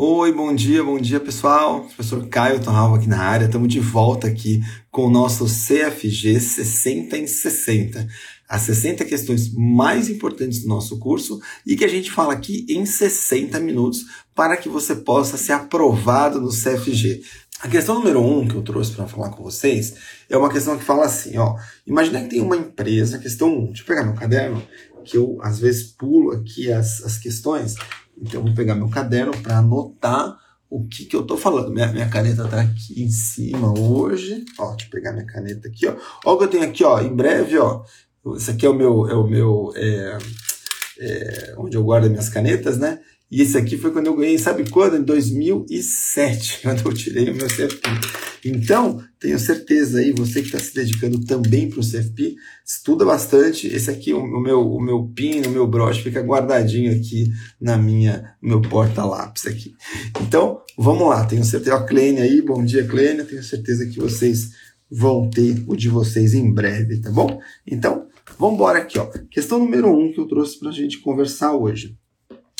Oi, bom dia, bom dia pessoal. Professor Caio Torralva aqui na área. Estamos de volta aqui com o nosso CFG 60 em 60. As 60 questões mais importantes do nosso curso e que a gente fala aqui em 60 minutos para que você possa ser aprovado no CFG. A questão número um que eu trouxe para falar com vocês é uma questão que fala assim, ó. Imagina que tem uma empresa, questão 1, deixa eu pegar meu caderno, que eu às vezes pulo aqui as, as questões então, eu vou pegar meu caderno para anotar o que, que eu estou falando. Minha, minha caneta está aqui em cima hoje. Ó, deixa eu pegar minha caneta aqui. Ó. ó o que eu tenho aqui. Ó. Em breve, ó, esse aqui é o meu, é o meu é, é, onde eu guardo minhas canetas, né? E esse aqui foi quando eu ganhei, sabe quando? Em 2007, quando eu tirei o meu CFP. Então, tenho certeza aí, você que está se dedicando também para o CFP, estuda bastante. Esse aqui, o, meu, o meu pin, o meu broche, fica guardadinho aqui na minha, no meu porta-lápis aqui. Então, vamos lá, tenho certeza. Ó, Clênia aí, bom dia, Clênia. Tenho certeza que vocês vão ter o de vocês em breve, tá bom? Então, vamos embora aqui, ó. Questão número um que eu trouxe para a gente conversar hoje.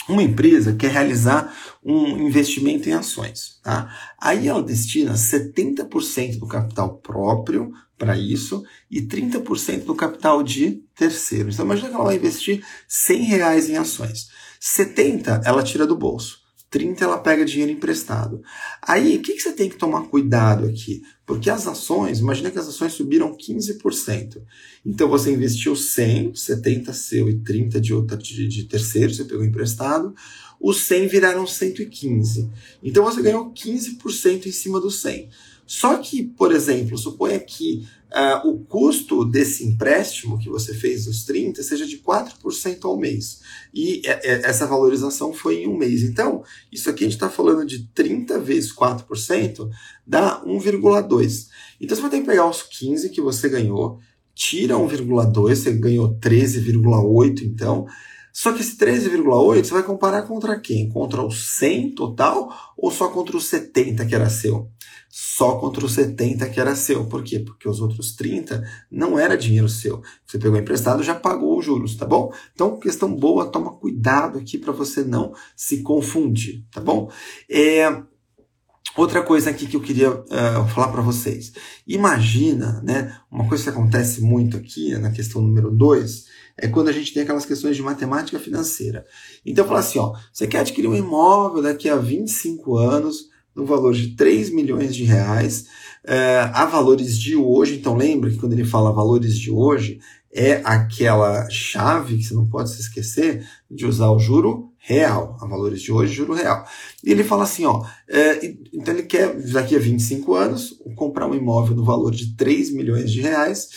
Uma empresa quer realizar um investimento em ações. Tá? Aí ela destina 70% do capital próprio para isso e 30% do capital de terceiros. Então imagina que ela vai investir 100 reais em ações. 70 ela tira do bolso. 30 ela pega dinheiro emprestado. Aí, o que, que você tem que tomar cuidado aqui? Porque as ações, imagina que as ações subiram 15%. Então você investiu 100, 70 seu e 30 de outra de, de terceiro, você pegou emprestado. Os 100 viraram 115. Então você ganhou 15% em cima do 100. Só que, por exemplo, suponha que uh, o custo desse empréstimo que você fez dos 30 seja de 4% ao mês. E essa valorização foi em um mês. Então, isso aqui a gente está falando de 30 vezes 4%, dá 1,2. Então você vai ter que pegar os 15 que você ganhou, tira 1,2, você ganhou 13,8 então. Só que esse 13,8 você vai comparar contra quem? Contra o 100 total ou só contra o 70 que era seu? Só contra o 70 que era seu. Por quê? Porque os outros 30 não era dinheiro seu. Você pegou emprestado, já pagou os juros, tá bom? Então, questão boa, toma cuidado aqui para você não se confundir, tá bom? É, Outra coisa aqui que eu queria uh, falar para vocês. Imagina, né, uma coisa que acontece muito aqui na questão número 2 é quando a gente tem aquelas questões de matemática financeira. Então, fala assim, ó, você quer adquirir um imóvel daqui a 25 anos no valor de 3 milhões de reais, uh, a valores de hoje. Então, lembra que quando ele fala valores de hoje, é aquela chave que você não pode se esquecer de usar o juro real, a valores de hoje, juro real. E ele fala assim, ó, é, então ele quer, daqui a 25 anos, comprar um imóvel no valor de 3 milhões de reais,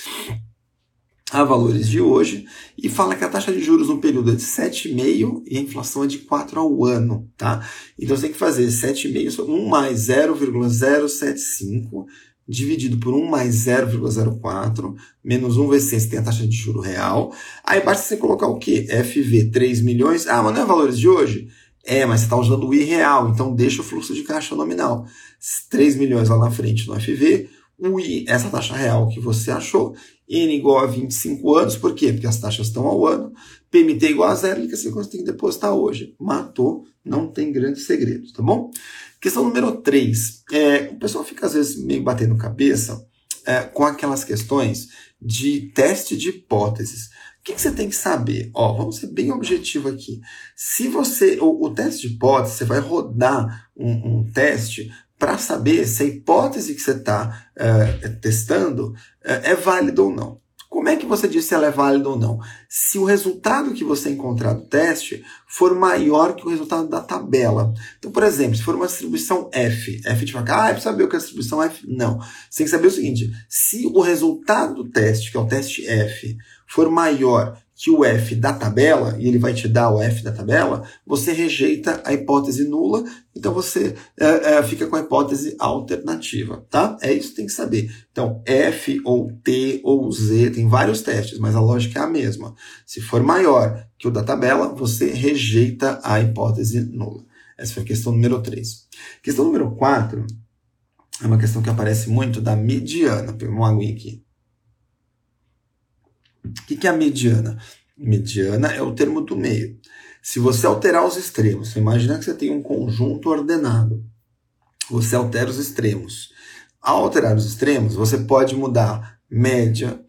a valores de hoje, e fala que a taxa de juros no período é de 7,5 e a inflação é de 4 ao ano, tá? Então você tem que fazer 7,5, 1 mais 0,075 dividido por 1 mais 0,04, menos 1 vezes 100, você tem a taxa de juro real. Aí basta você colocar o quê? FV 3 milhões. Ah, mas não é valores de hoje? É, mas você está usando o I real, então deixa o fluxo de caixa nominal. 3 milhões lá na frente no FV, o I, essa taxa real que você achou, N igual a 25 anos, por quê? Porque as taxas estão ao ano, PMT igual a zero, que você tem que depositar hoje. Matou, não tem grandes segredos, tá bom? Questão número 3. É, o pessoal fica às vezes meio batendo cabeça é, com aquelas questões de teste de hipóteses. O que, que, você tem que saber? Ó, vamos ser bem objetivo aqui. Se você. O, o teste de hipótese, você vai rodar um, um teste para saber se a hipótese que você está é, testando é, é válida ou não. Como é que você diz se ela é válida ou não? Se o resultado que você encontrar do teste for maior que o resultado da tabela. Então, por exemplo, se for uma distribuição F, F de vaca, ah, é para saber o que é a distribuição F? Não. Você tem que saber o seguinte: se o resultado do teste, que é o teste F, for maior que o F da tabela, e ele vai te dar o F da tabela, você rejeita a hipótese nula, então você é, é, fica com a hipótese alternativa, tá? É isso que tem que saber. Então, F ou T ou Z, tem vários testes, mas a lógica é a mesma. Se for maior que o da tabela, você rejeita a hipótese nula. Essa foi a questão número 3. Questão número 4 é uma questão que aparece muito da mediana. Pegou uma aguinha aqui. O que é a mediana? Mediana é o termo do meio. Se você alterar os extremos, imagina que você tem um conjunto ordenado. Você altera os extremos. Ao alterar os extremos, você pode mudar média,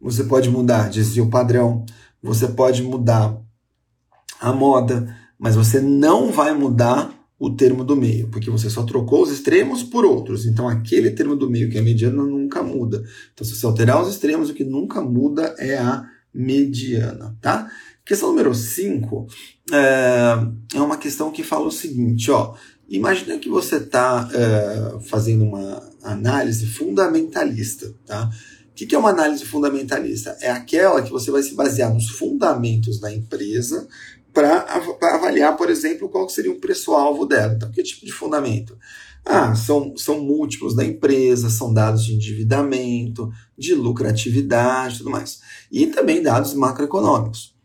você pode mudar desvio padrão, você pode mudar a moda, mas você não vai mudar o termo do meio, porque você só trocou os extremos por outros. Então aquele termo do meio, que é mediana, nunca muda. Então se você alterar os extremos, o que nunca muda é a mediana, tá? Questão número 5 é, é uma questão que fala o seguinte, ó. Imagina que você está é, fazendo uma análise fundamentalista, tá? O que, que é uma análise fundamentalista? É aquela que você vai se basear nos fundamentos da empresa para avaliar, por exemplo, qual seria o preço-alvo dela. Então, que tipo de fundamento? Ah, são, são múltiplos da empresa, são dados de endividamento, de lucratividade tudo mais. E também dados macroeconômicos.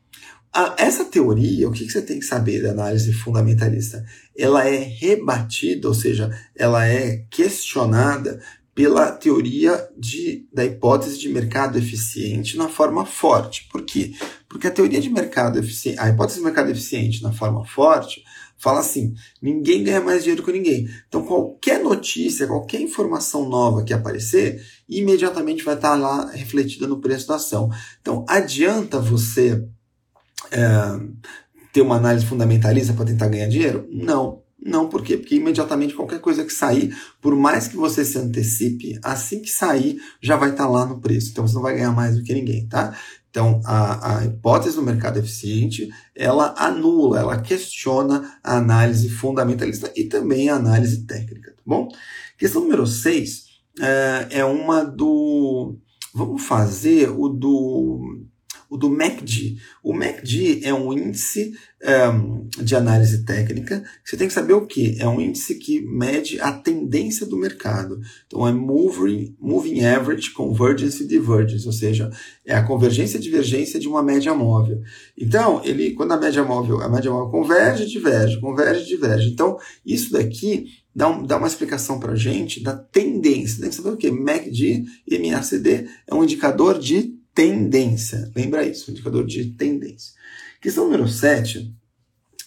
Ah, essa teoria, o que, que você tem que saber da análise fundamentalista? Ela é rebatida, ou seja, ela é questionada pela teoria de, da hipótese de mercado eficiente na forma forte. Por quê? Porque a teoria de mercado eficiente, a hipótese de mercado eficiente na forma forte, fala assim: ninguém ganha mais dinheiro com ninguém. Então, qualquer notícia, qualquer informação nova que aparecer, imediatamente vai estar lá refletida no preço da ação. Então, adianta você é, ter uma análise fundamentalista para tentar ganhar dinheiro? Não. Não, por quê? Porque imediatamente qualquer coisa que sair, por mais que você se antecipe, assim que sair, já vai estar lá no preço. Então você não vai ganhar mais do que ninguém, tá? Então a, a hipótese do mercado eficiente, ela anula, ela questiona a análise fundamentalista e também a análise técnica, tá bom? Questão número 6 é, é uma do. Vamos fazer o do o do MACD. O MACD é um índice um, de análise técnica. Você tem que saber o que? É um índice que mede a tendência do mercado. Então é moving, moving average, convergence e divergence, ou seja, é a convergência e divergência de uma média móvel. Então, ele, quando a média móvel, a média móvel converge, diverge, converge, diverge. Então, isso daqui dá, um, dá uma explicação para a gente da tendência. Tem que saber o que? MACD e MACD é um indicador de tendência. Lembra isso, indicador de tendência. Questão número 7.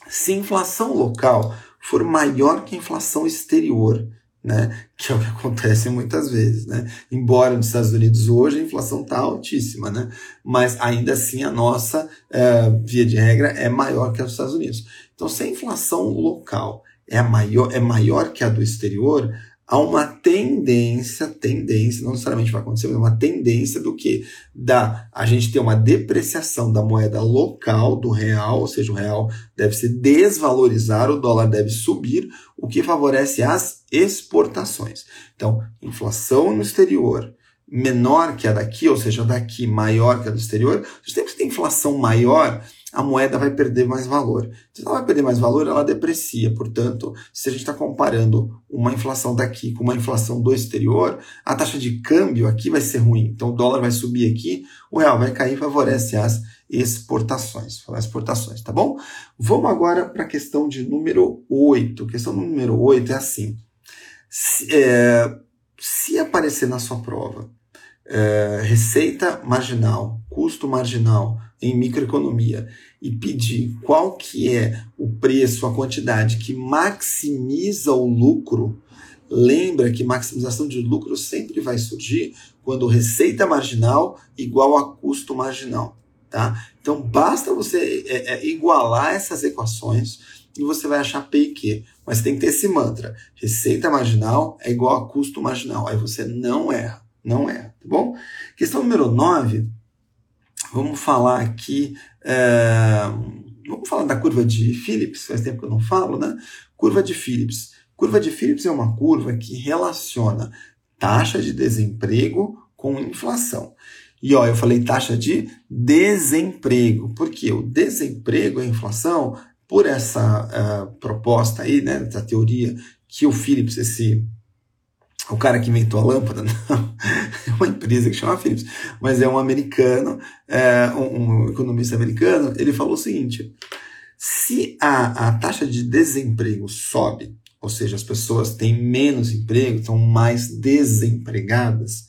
Se inflação local for maior que a inflação exterior, né, que é o que acontece muitas vezes, né? Embora nos Estados Unidos hoje a inflação está altíssima, né? Mas ainda assim a nossa é, via de regra é maior que a dos Estados Unidos. Então, se a inflação local é maior, é maior que a do exterior, há uma tendência, tendência, não necessariamente vai acontecer, mas uma tendência do que? Da a gente ter uma depreciação da moeda local, do real, ou seja, o real deve se desvalorizar, o dólar deve subir, o que favorece as exportações. Então, inflação no exterior menor que a daqui, ou seja, daqui maior que a do exterior, sempre que tem inflação maior, a moeda vai perder mais valor. Se ela vai perder mais valor, ela deprecia. Portanto, se a gente está comparando uma inflação daqui com uma inflação do exterior, a taxa de câmbio aqui vai ser ruim. Então, o dólar vai subir aqui, o real vai cair, favorece as exportações. Falar exportações, tá bom? Vamos agora para a questão de número 8. A questão número 8 é assim. Se, é, se aparecer na sua prova é, receita marginal, custo marginal em microeconomia e pedir qual que é o preço, a quantidade que maximiza o lucro, lembra que maximização de lucro sempre vai surgir quando receita marginal igual a custo marginal. Tá? Então basta você é, é, igualar essas equações e você vai achar P e Q. Mas tem que ter esse mantra: receita marginal é igual a custo marginal. Aí você não erra, não erra, tá bom? Questão número 9 Vamos falar aqui. É, vamos falar da curva de Phillips, faz tempo que eu não falo, né? Curva de Phillips. Curva de Phillips é uma curva que relaciona taxa de desemprego com inflação. E ó, eu falei taxa de desemprego, porque o desemprego e a inflação, por essa uh, proposta aí, né, essa teoria que o Phillips, esse o cara que inventou a lâmpada, não, empresa que chama Philips, mas é um americano, é, um, um, economista americano, ele falou o seguinte: se a, a taxa de desemprego sobe, ou seja, as pessoas têm menos emprego, estão mais desempregadas,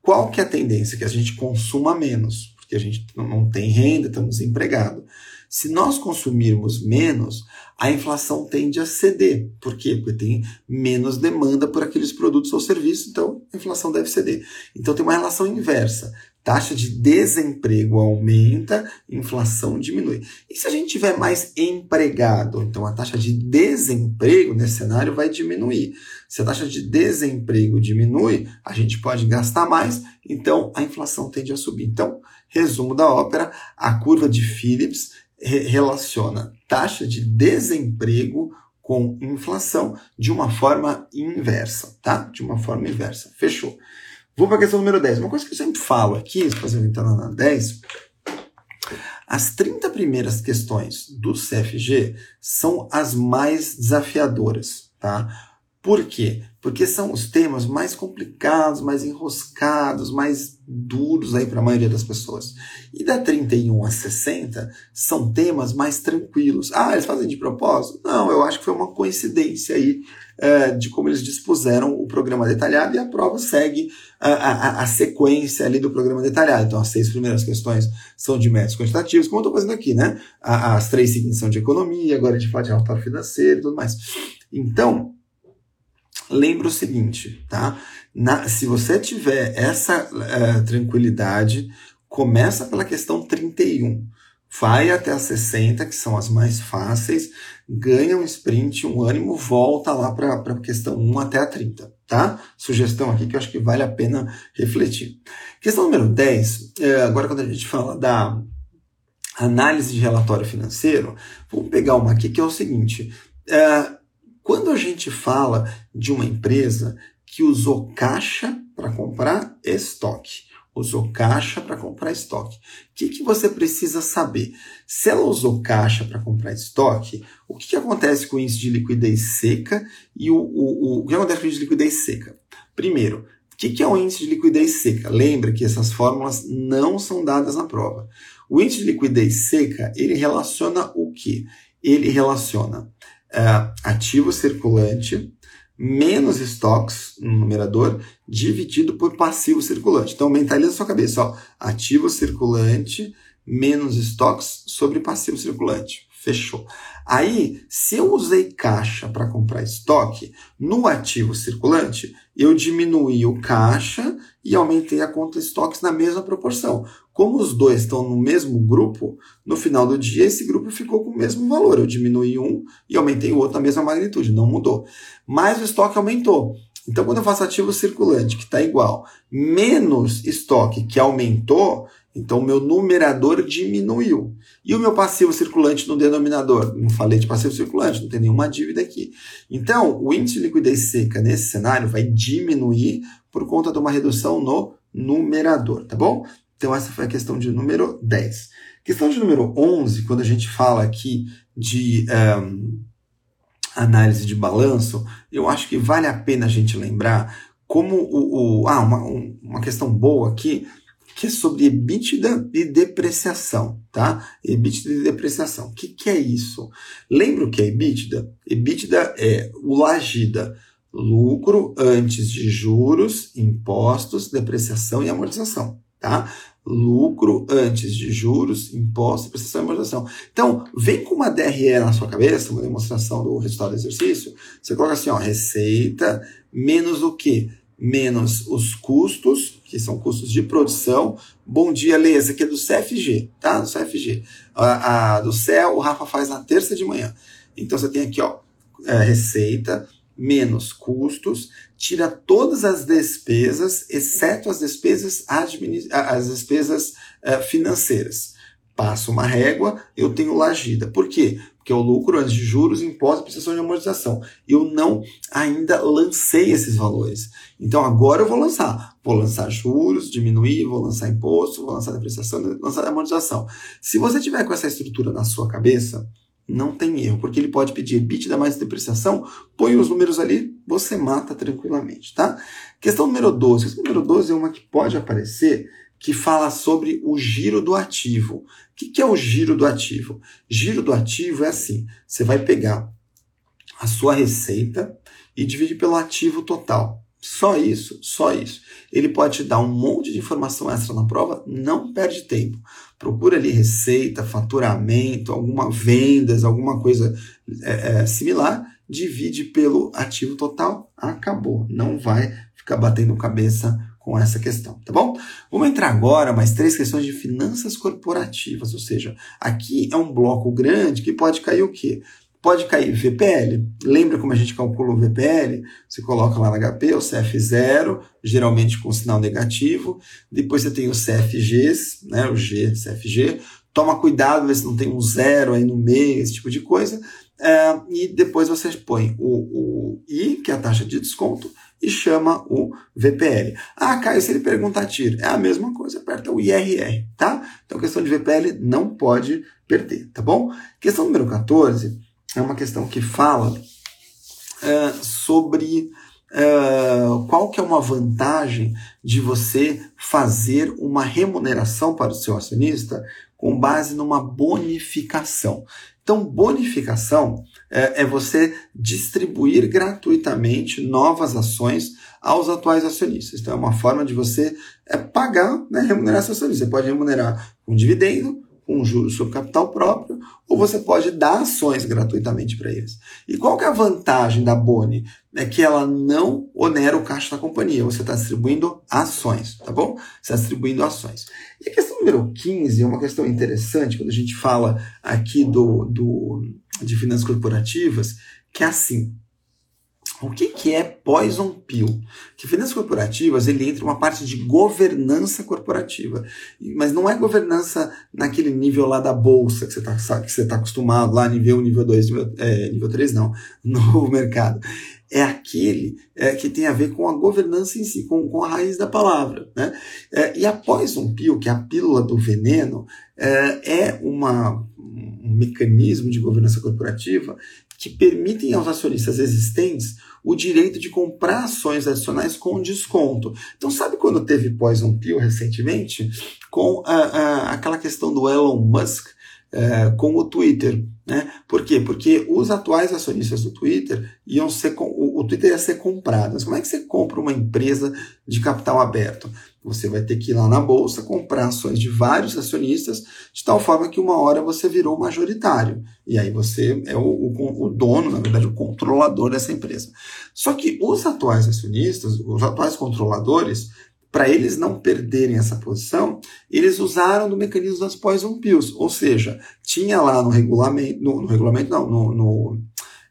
qual que é a tendência? Que a gente consuma menos, porque a gente não tem renda, estamos desempregados. Se nós consumirmos menos, a inflação tende a ceder. Por quê? Porque tem menos demanda por aqueles produtos ou serviços, então a inflação deve ceder. Então tem uma relação inversa. Taxa de desemprego aumenta, inflação diminui. E se a gente tiver mais empregado, então a taxa de desemprego nesse cenário vai diminuir. Se a taxa de desemprego diminui, a gente pode gastar mais, então a inflação tende a subir. Então, resumo da ópera, a curva de Phillips relaciona taxa de desemprego com inflação de uma forma inversa, tá? De uma forma inversa. Fechou. Vou para a questão número 10. Uma coisa que eu sempre falo aqui, fazendo entrar na 10, as 30 primeiras questões do CFG são as mais desafiadoras, tá? Por quê? Porque são os temas mais complicados, mais enroscados, mais duros aí para a maioria das pessoas. E da 31 a 60 são temas mais tranquilos. Ah, eles fazem de propósito? Não, eu acho que foi uma coincidência aí é, de como eles dispuseram o programa detalhado e a prova segue a, a, a, sequência ali do programa detalhado. Então, as seis primeiras questões são de métodos quantitativos, como eu estou fazendo aqui, né? As três seguintes são de economia, agora a gente fala de relatório financeiro e tudo mais. Então, lembra o seguinte, tá? Na, se você tiver essa uh, tranquilidade, começa pela questão 31, vai até as 60, que são as mais fáceis, ganha um sprint, um ânimo, volta lá para a questão 1 até a 30, tá? Sugestão aqui que eu acho que vale a pena refletir. Questão número 10, é, agora quando a gente fala da análise de relatório financeiro, vamos pegar uma aqui que é o seguinte, é, quando a gente fala de uma empresa que usou caixa para comprar estoque, usou caixa para comprar estoque. O que, que você precisa saber? Se ela usou caixa para comprar estoque, o que, que acontece com o índice de liquidez seca e o, o, o, o que acontece com o índice de liquidez seca? Primeiro, o que, que é o índice de liquidez seca? Lembra que essas fórmulas não são dadas na prova. O índice de liquidez seca, ele relaciona o que? Ele relaciona uh, ativo circulante menos estoques no numerador dividido por passivo circulante. Então mentaliza sua cabeça, ó, ativo circulante menos estoques sobre passivo circulante. Fechou. Aí, se eu usei caixa para comprar estoque, no ativo circulante, eu diminuí o caixa e aumentei a conta estoques na mesma proporção. Como os dois estão no mesmo grupo, no final do dia esse grupo ficou com o mesmo valor. Eu diminuí um e aumentei o outro na mesma magnitude, não mudou. Mas o estoque aumentou. Então, quando eu faço ativo circulante, que está igual, menos estoque, que aumentou, então, o meu numerador diminuiu. E o meu passivo circulante no denominador? Não falei de passivo circulante, não tem nenhuma dívida aqui. Então, o índice de liquidez seca nesse cenário vai diminuir por conta de uma redução no numerador, tá bom? Então, essa foi a questão de número 10. Questão de número 11, quando a gente fala aqui de um, análise de balanço, eu acho que vale a pena a gente lembrar como o. o ah, uma, uma questão boa aqui que é sobre EBITDA e depreciação, tá? EBITDA e depreciação. O que, que é isso? Lembra o que é EBITDA? EBITDA é o Lagida, lucro antes de juros, impostos, depreciação e amortização, tá? Lucro antes de juros, impostos, depreciação e amortização. Então, vem com uma DRE na sua cabeça, uma demonstração do resultado do exercício, você coloca assim, ó, receita menos o quê? Menos os custos, que são custos de produção. Bom dia, Lê, esse aqui é do CFG, tá? Do CFG. A, a, do CEL, o Rafa faz na terça de manhã. Então você tem aqui, ó, é, receita menos custos, tira todas as despesas, exceto as despesas, as despesas é, financeiras. Passo uma régua, eu tenho lagida. Por quê? Que é o lucro antes de juros, impostos e prestação de amortização. Eu não ainda lancei esses valores. Então agora eu vou lançar. Vou lançar juros, diminuir, vou lançar imposto, vou lançar depreciação, vou lançar amortização. Se você tiver com essa estrutura na sua cabeça, não tem erro, porque ele pode pedir EBITDA mais depreciação, põe os números ali, você mata tranquilamente, tá? Questão número 12. Questão número 12 é uma que pode aparecer que fala sobre o giro do ativo. O que é o giro do ativo? Giro do ativo é assim: você vai pegar a sua receita e dividir pelo ativo total. Só isso, só isso. Ele pode te dar um monte de informação extra na prova, não perde tempo. Procura ali receita, faturamento, alguma vendas, alguma coisa é, é, similar, divide pelo ativo total, acabou. Não vai ficar batendo cabeça com essa questão, tá bom? Vamos entrar agora mais três questões de finanças corporativas, ou seja, aqui é um bloco grande que pode cair o quê? Pode cair VPL. Lembra como a gente calcula o VPL? Você coloca lá no HP o CF0, geralmente com sinal negativo. Depois você tem os CFGs, né, o G, CFG. Toma cuidado, ver se não tem um zero aí no meio, esse tipo de coisa. É, e depois você põe o, o I, que é a taxa de desconto, e chama o VPL. Ah, Caio, se ele perguntar TIR, é a mesma coisa, aperta o IRR, tá? Então, questão de VPL não pode perder, tá bom? Questão número 14 é uma questão que fala uh, sobre uh, qual que é uma vantagem de você fazer uma remuneração para o seu acionista com base numa bonificação. Então, bonificação é, é, você distribuir gratuitamente novas ações aos atuais acionistas. Então, é uma forma de você é, pagar, né, remunerar acionista. Você pode remunerar com dividendo, com juros sobre capital próprio, ou você pode dar ações gratuitamente para eles. E qual que é a vantagem da Boni? É que ela não onera o caixa da companhia, você está distribuindo ações, tá bom? Você está distribuindo ações. E a questão número 15 é uma questão interessante, quando a gente fala aqui do, do, de finanças corporativas, que é assim, o que, que é Poison Pill? Que finanças corporativas ele entra uma parte de governança corporativa, mas não é governança naquele nível lá da bolsa que você está que você tá acostumado lá nível 1, nível 2, nível, é, nível 3 não, no mercado. É aquele é, que tem a ver com a governança em si, com, com a raiz da palavra. Né? É, e a Poison Pill, que é a pílula do veneno, é, é uma, um mecanismo de governança corporativa que permitem aos acionistas existentes o direito de comprar ações adicionais com desconto. Então, sabe quando teve Poison Pill recentemente? Com a, a, aquela questão do Elon Musk é, com o Twitter. Né? Por quê? Porque os atuais acionistas do Twitter iam ser. O, o Twitter ia ser comprado. Mas como é que você compra uma empresa de capital aberto? Você vai ter que ir lá na bolsa comprar ações de vários acionistas, de tal forma que uma hora você virou majoritário. E aí você é o, o, o dono, na verdade, o controlador dessa empresa. Só que os atuais acionistas, os atuais controladores, para eles não perderem essa posição, eles usaram do mecanismo das poison pills, ou seja, tinha lá no regulamento, no, no regulamento não, no, no,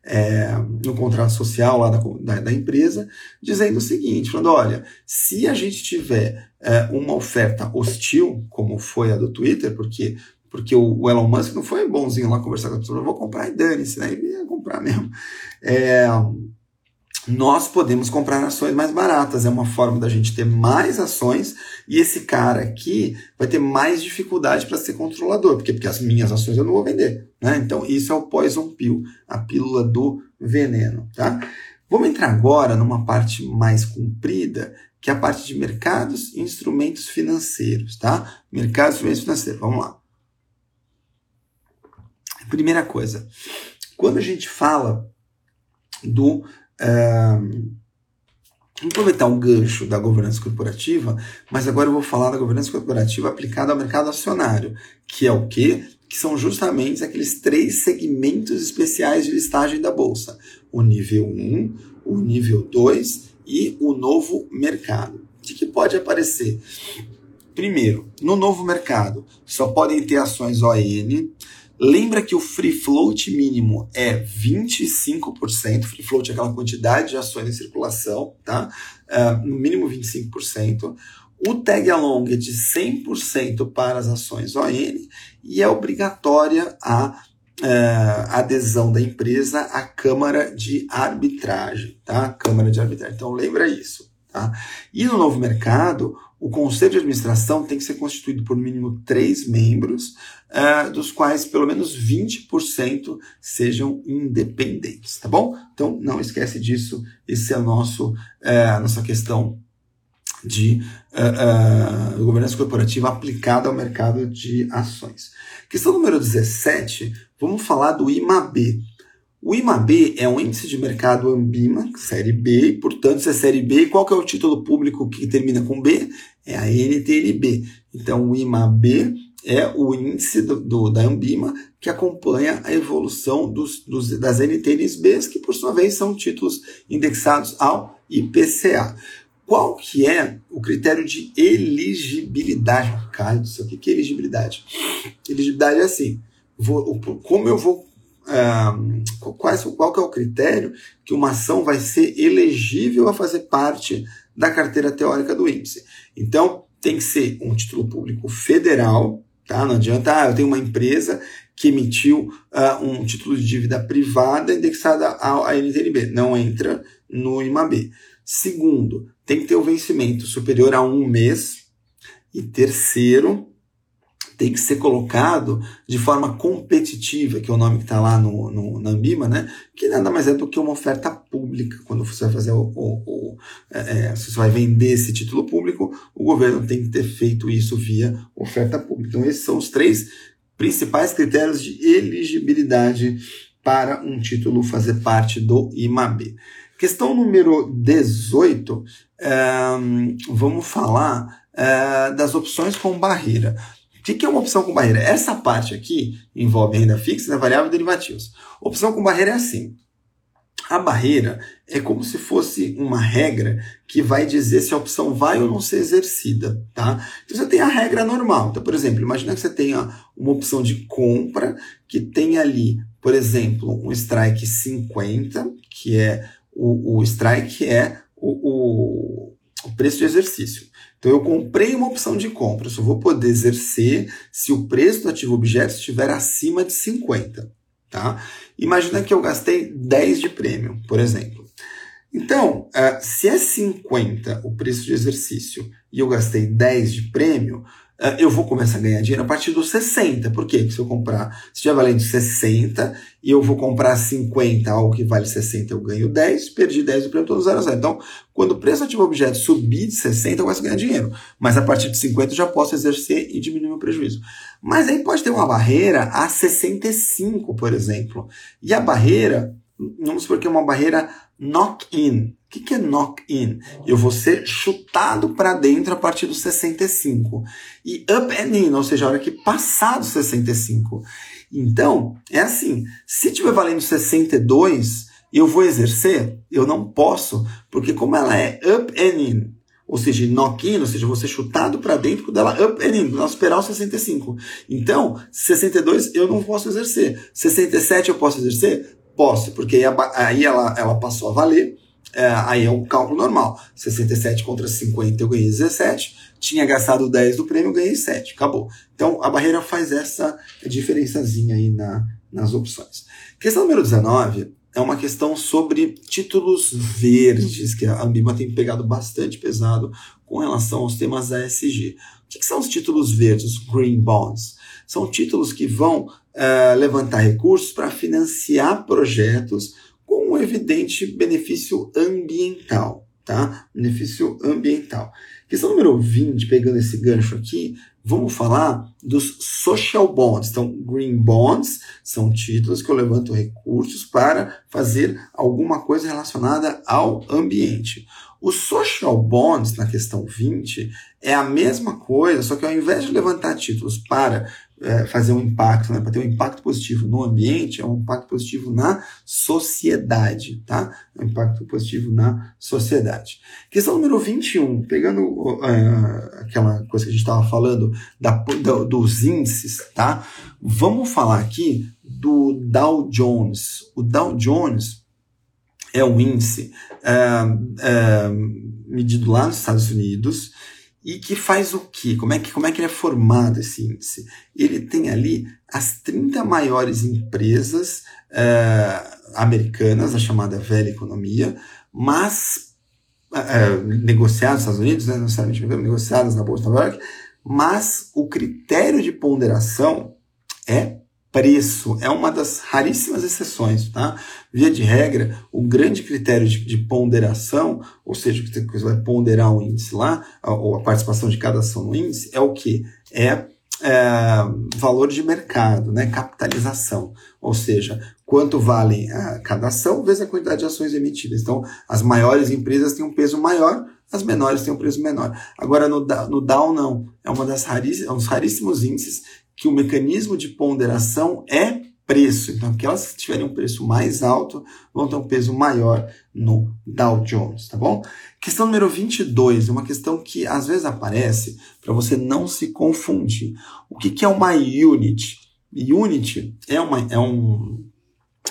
é, no contrato social lá da, da, da, empresa, dizendo o seguinte, falando, olha, se a gente tiver é, uma oferta hostil, como foi a do Twitter, porque porque o, Elon Musk não foi bonzinho lá conversar com a pessoa, vou comprar e dane-se, né? Ia comprar mesmo. É, nós podemos comprar ações mais baratas. É uma forma da gente ter mais ações e esse cara aqui vai ter mais dificuldade para ser controlador, porque, porque as minhas ações eu não vou vender. Né? Então, isso é o poison pill, a pílula do veneno. Tá? Vamos entrar agora numa parte mais comprida, que é a parte de mercados e instrumentos financeiros. Tá? Mercados e instrumentos financeiros. Vamos lá. Primeira coisa, quando a gente fala do vamos aproveitar um gancho da governança corporativa, mas agora eu vou falar da governança corporativa aplicada ao mercado acionário, que é o quê? Que são justamente aqueles três segmentos especiais de listagem da Bolsa: o nível 1, o nível 2 e o novo mercado. O que, pode aparecer? Primeiro, no novo mercado, só podem ter ações ON, Lembra que o free float mínimo é 25%. Free float é aquela quantidade de ações em circulação, tá? Uh, no mínimo 25%. O tag along é de 100% para as ações ON e é obrigatória a uh, adesão da empresa à Câmara de Arbitragem, tá? Câmara de Arbitragem. Então lembra isso, tá? E no novo mercado, o conselho de administração tem que ser constituído por no mínimo três membros, uh, dos quais pelo menos 20% sejam independentes, tá bom? Então não esquece disso, esse é o nosso, uh, a nossa questão de uh, governança corporativa aplicada ao mercado de ações. Questão número 17, vamos falar do IMAB. O IMAB é um índice de mercado Ambima, série B, portanto, se é série B, qual que é o título público que termina com B? É a NTNB. Então, o IMAB é o índice do, do, da Ambima que acompanha a evolução dos, dos, das NTNBs, que por sua vez são títulos indexados ao IPCA. Qual que é o critério de elegibilidade? Cara o que é elegibilidade? Elegibilidade é assim, vou, como eu vou qual que é o critério que uma ação vai ser elegível a fazer parte da carteira teórica do índice. Então, tem que ser um título público federal, tá? Não adianta, ah, eu tenho uma empresa que emitiu uh, um título de dívida privada indexada à NTNB. Não entra no IMAB. Segundo, tem que ter o um vencimento superior a um mês. E terceiro, tem que ser colocado de forma competitiva, que é o nome que está lá no, no, na Ambima, né? que nada mais é do que uma oferta pública. Quando você vai fazer o, o, o é, é, se você vai vender esse título público, o governo tem que ter feito isso via oferta pública. Então, esses são os três principais critérios de elegibilidade para um título fazer parte do IMAB. Questão número 18, é, vamos falar é, das opções com barreira. O que é uma opção com barreira? Essa parte aqui envolve renda fixa, né, variável e derivativos. Opção com barreira é assim. A barreira é como se fosse uma regra que vai dizer se a opção vai ou não ser exercida, tá? Então você tem a regra normal. Então, por exemplo, imagina que você tenha uma opção de compra que tem ali, por exemplo, um strike 50, que é o, o strike é o, o, o preço de exercício. Então eu comprei uma opção de compra, só vou poder exercer se o preço do ativo objeto estiver acima de 50. Tá? Imagina que eu gastei 10 de prêmio, por exemplo. Então, uh, se é 50 o preço de exercício e eu gastei 10 de prêmio, eu vou começar a ganhar dinheiro a partir dos 60. Por quê? Porque se eu comprar, se estiver valendo 60 e eu vou comprar 50, algo que vale 60, eu ganho 10, perdi 10 do prêmio, no 0 a 0. Então, quando o preço ativo objeto subir de 60, eu começo a ganhar dinheiro. Mas a partir de 50 eu já posso exercer e diminuir meu prejuízo. Mas aí pode ter uma barreira a 65, por exemplo. E a barreira, vamos supor que é uma barreira knock-in. O que, que é knock-in? Eu vou ser chutado para dentro a partir dos 65. E up and in, ou seja, a hora que passar dos 65. Então, é assim, se tiver valendo 62, eu vou exercer? Eu não posso, porque como ela é up and in, ou seja, knock-in, ou seja, ser chutado para dentro dela up and in, não esperar o 65. Então, 62 eu não posso exercer. 67 eu posso exercer? Posse, porque aí ela, ela passou a valer, é, aí é o cálculo normal. 67 contra 50 eu ganhei 17, tinha gastado 10 do prêmio, ganhei 7, acabou. Então a barreira faz essa diferençazinha aí na, nas opções. Questão número 19 é uma questão sobre títulos verdes, que a Ambima tem pegado bastante pesado com relação aos temas ASG. O que, que são os títulos verdes, Green Bonds? São títulos que vão uh, levantar recursos para financiar projetos com um evidente benefício ambiental, tá? Benefício ambiental. Questão número 20, pegando esse gancho aqui, vamos falar dos social bonds. Então, green bonds são títulos que eu levanto recursos para fazer alguma coisa relacionada ao ambiente. Os social bonds, na questão 20, é a mesma coisa, só que ao invés de levantar títulos para é, fazer um impacto, né, para ter um impacto positivo no ambiente, é um impacto positivo na sociedade, tá? É um impacto positivo na sociedade. Questão número 21, pegando uh, aquela coisa que a gente estava falando da, da, dos índices, tá? Vamos falar aqui do Dow Jones. O Dow Jones é um índice uh, uh, medido lá nos Estados Unidos, e que faz o quê? Como é que, como é que ele é formado esse índice? Ele tem ali as 30 maiores empresas uh, americanas, a chamada velha economia, mas negociadas nos Estados Unidos, né, necessariamente negociadas na Bolsa de Nova York, mas o critério de ponderação é preço. É uma das raríssimas exceções, tá? Via de regra, o grande critério de, de ponderação, ou seja, que você vai ponderar o índice lá, ou a participação de cada ação no índice, é o que? É, é valor de mercado, né? capitalização. Ou seja, quanto valem a cada ação vezes a quantidade de ações emitidas. Então, as maiores empresas têm um peso maior, as menores têm um preço menor. Agora, no, no Dow, não. É uma das é um raríssimos índices que o mecanismo de ponderação é preço. Então, aquelas que tiverem um preço mais alto vão ter um peso maior no Dow Jones, tá bom? Questão número 22, uma questão que às vezes aparece para você não se confundir. O que, que é uma unit? Unit é, uma, é um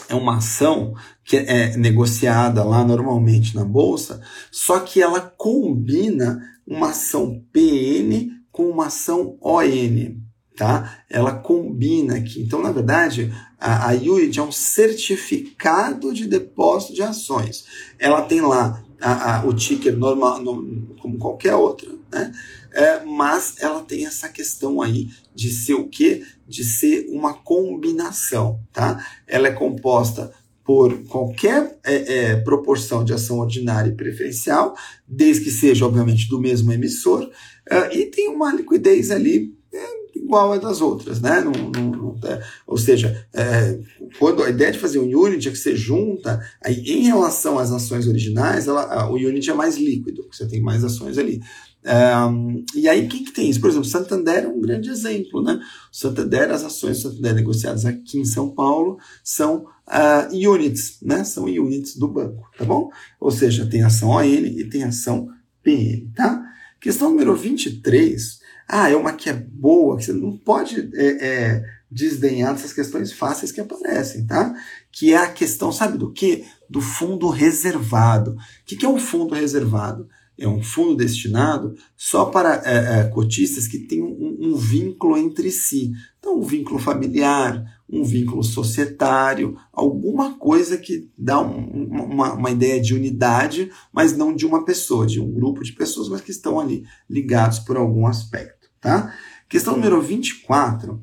é uma ação que é negociada lá normalmente na bolsa, só que ela combina uma ação PN com uma ação ON, tá? Ela combina aqui. Então, na verdade, a, a UID é um certificado de depósito de ações. Ela tem lá a, a, o ticker normal, no, como qualquer outra, né? É, mas ela tem essa questão aí de ser o quê? De ser uma combinação, tá? Ela é composta por qualquer é, é, proporção de ação ordinária e preferencial, desde que seja, obviamente, do mesmo emissor, é, e tem uma liquidez ali é, igual a das outras, né? Não, não, não, é, ou seja, é, quando a ideia de fazer um unit é que você junta, aí em relação às ações originais, ela, o unit é mais líquido, você tem mais ações ali. Um, e aí, o que, que tem isso? Por exemplo, Santander é um grande exemplo, né? Santander, as ações Santander negociadas aqui em São Paulo são uh, units, né? São units do banco, tá bom? Ou seja, tem ação ON e tem ação PN, tá? Questão número 23. Ah, é uma que é boa, que você não pode é, é, desdenhar dessas questões fáceis que aparecem, tá? Que é a questão, sabe do que? Do fundo reservado. O que, que é um fundo reservado? É um fundo destinado só para é, é, cotistas que têm um, um, vínculo entre si. Então, um vínculo familiar, um vínculo societário, alguma coisa que dá um, uma, uma ideia de unidade, mas não de uma pessoa, de um grupo de pessoas, mas que estão ali ligados por algum aspecto. Tá? Questão número 24.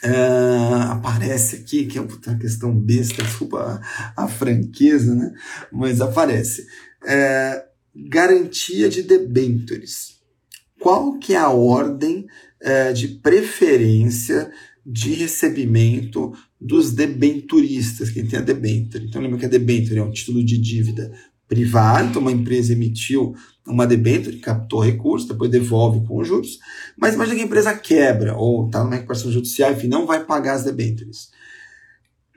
É, aparece aqui, que é uma questão besta, desculpa a, a franqueza, né? mas aparece. É, garantia de debêntures. Qual que é a ordem é, de preferência de recebimento dos debenturistas, quem tem a debenture. Então lembra que a debenture é um título de dívida privado, então uma empresa emitiu uma debenture, captou recursos, depois devolve com juros, mas imagina que a empresa quebra ou está numa recuperação judicial, enfim, não vai pagar as debentures.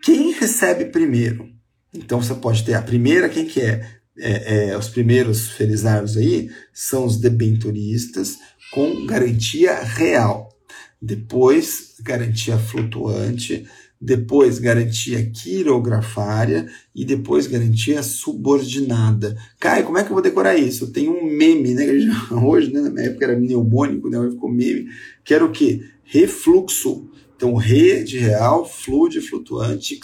Quem recebe primeiro? Então você pode ter a primeira, quem que é? É, é, os primeiros felizardos aí são os debenturistas com garantia real. Depois, garantia flutuante, depois garantia quirografária e depois garantia subordinada. Caio, como é que eu vou decorar isso? Tem um meme, né? Hoje, né, na minha época era mnemônico, né? Hoje ficou meme, que era o quê? Refluxo. Então, re de real, flu de flutuante,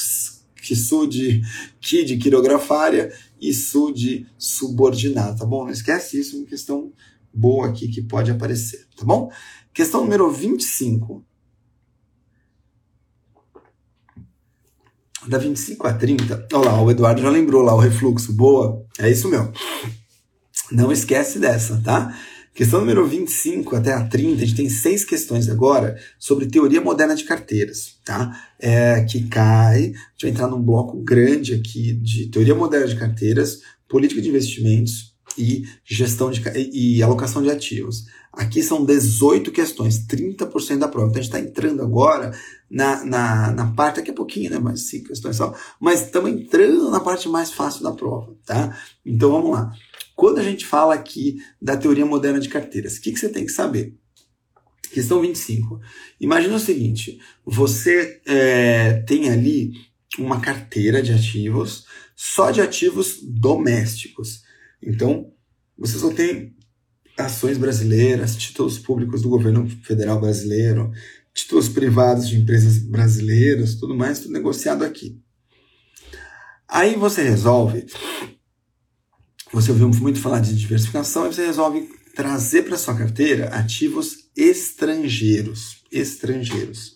que de ki de quirografária e de subordinado, tá bom? Não esquece isso, é uma questão boa aqui que pode aparecer, tá bom? Questão número 25. Da 25 a 30, olha lá, o Eduardo já lembrou lá o refluxo, boa, é isso mesmo. Não esquece dessa, tá? Questão número 25 até a 30, a gente tem seis questões agora sobre teoria moderna de carteiras, tá? É, que cai, a gente vai entrar num bloco grande aqui de teoria moderna de carteiras, política de investimentos e gestão de e, alocação de ativos. Aqui são 18 questões, 30% da prova. Então a gente está entrando agora na, na, na parte, daqui a pouquinho, né? Mais cinco questões só, mas estamos entrando na parte mais fácil da prova, tá? Então vamos lá. Quando a gente fala aqui da teoria moderna de carteiras, o que, que você tem que saber? Questão 25. Imagina o seguinte: você é, tem ali uma carteira de ativos só de ativos domésticos. Então, você só tem ações brasileiras, títulos públicos do governo federal brasileiro, títulos privados de empresas brasileiras, tudo mais, tudo negociado aqui. Aí você resolve você ouviu muito falar de diversificação e você resolve trazer para sua carteira ativos estrangeiros. Estrangeiros.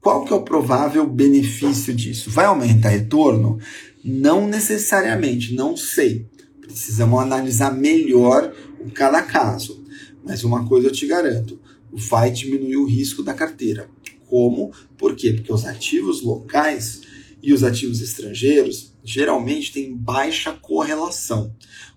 Qual que é o provável benefício disso? Vai aumentar retorno? Não necessariamente, não sei. Precisamos analisar melhor o cada caso. Mas uma coisa eu te garanto, vai diminuir o risco da carteira. Como? Por quê? Porque os ativos locais e os ativos estrangeiros geralmente têm baixa correlação.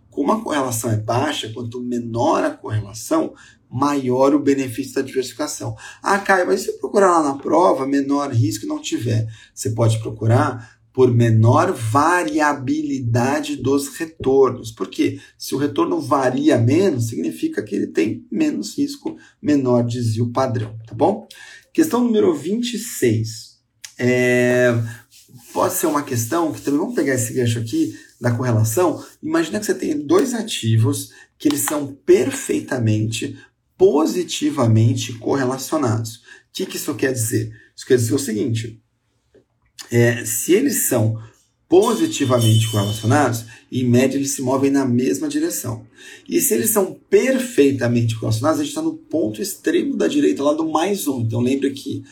Como a correlação é baixa, quanto menor a correlação, maior o benefício da diversificação. Ah, Caio, mas se procurar lá na prova, menor risco não tiver. Você pode procurar por menor variabilidade dos retornos. Por quê? Se o retorno varia menos, significa que ele tem menos risco, menor desvio padrão, tá bom? Questão número 26. É, pode ser uma questão que também vamos pegar esse gancho aqui da correlação. Imagina que você tem dois ativos que eles são perfeitamente positivamente correlacionados. O que, que isso quer dizer? Isso quer dizer o seguinte: é, se eles são positivamente correlacionados, em média eles se movem na mesma direção. E se eles são perfeitamente correlacionados, a gente está no ponto extremo da direita, lá do mais um. Então lembre que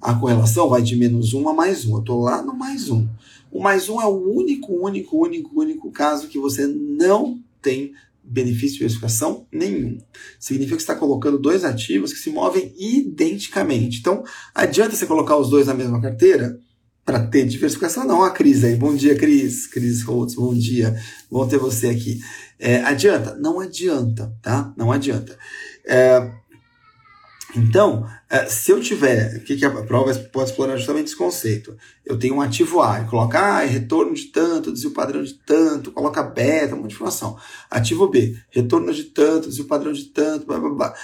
a correlação vai de menos um a mais um. Eu estou lá no mais um. O mais um é o único, único, único, único caso que você não tem benefício de diversificação nenhum. Significa que você está colocando dois ativos que se movem identicamente. Então, adianta você colocar os dois na mesma carteira? para ter diversificação. Não, a Cris aí. Bom dia, Cris. Cris Holtz, bom dia. Bom ter você aqui. É, adianta? Não adianta, tá? Não adianta. É, então, é, se eu tiver, o que, a prova pode explorar justamente esse conceito? Eu tenho um ativo A, coloca ah, retorno de tanto, desvio padrão de tanto, coloca beta, um de informação. Ativo B, retorno de tanto, desvio padrão de tanto, blá blá blá.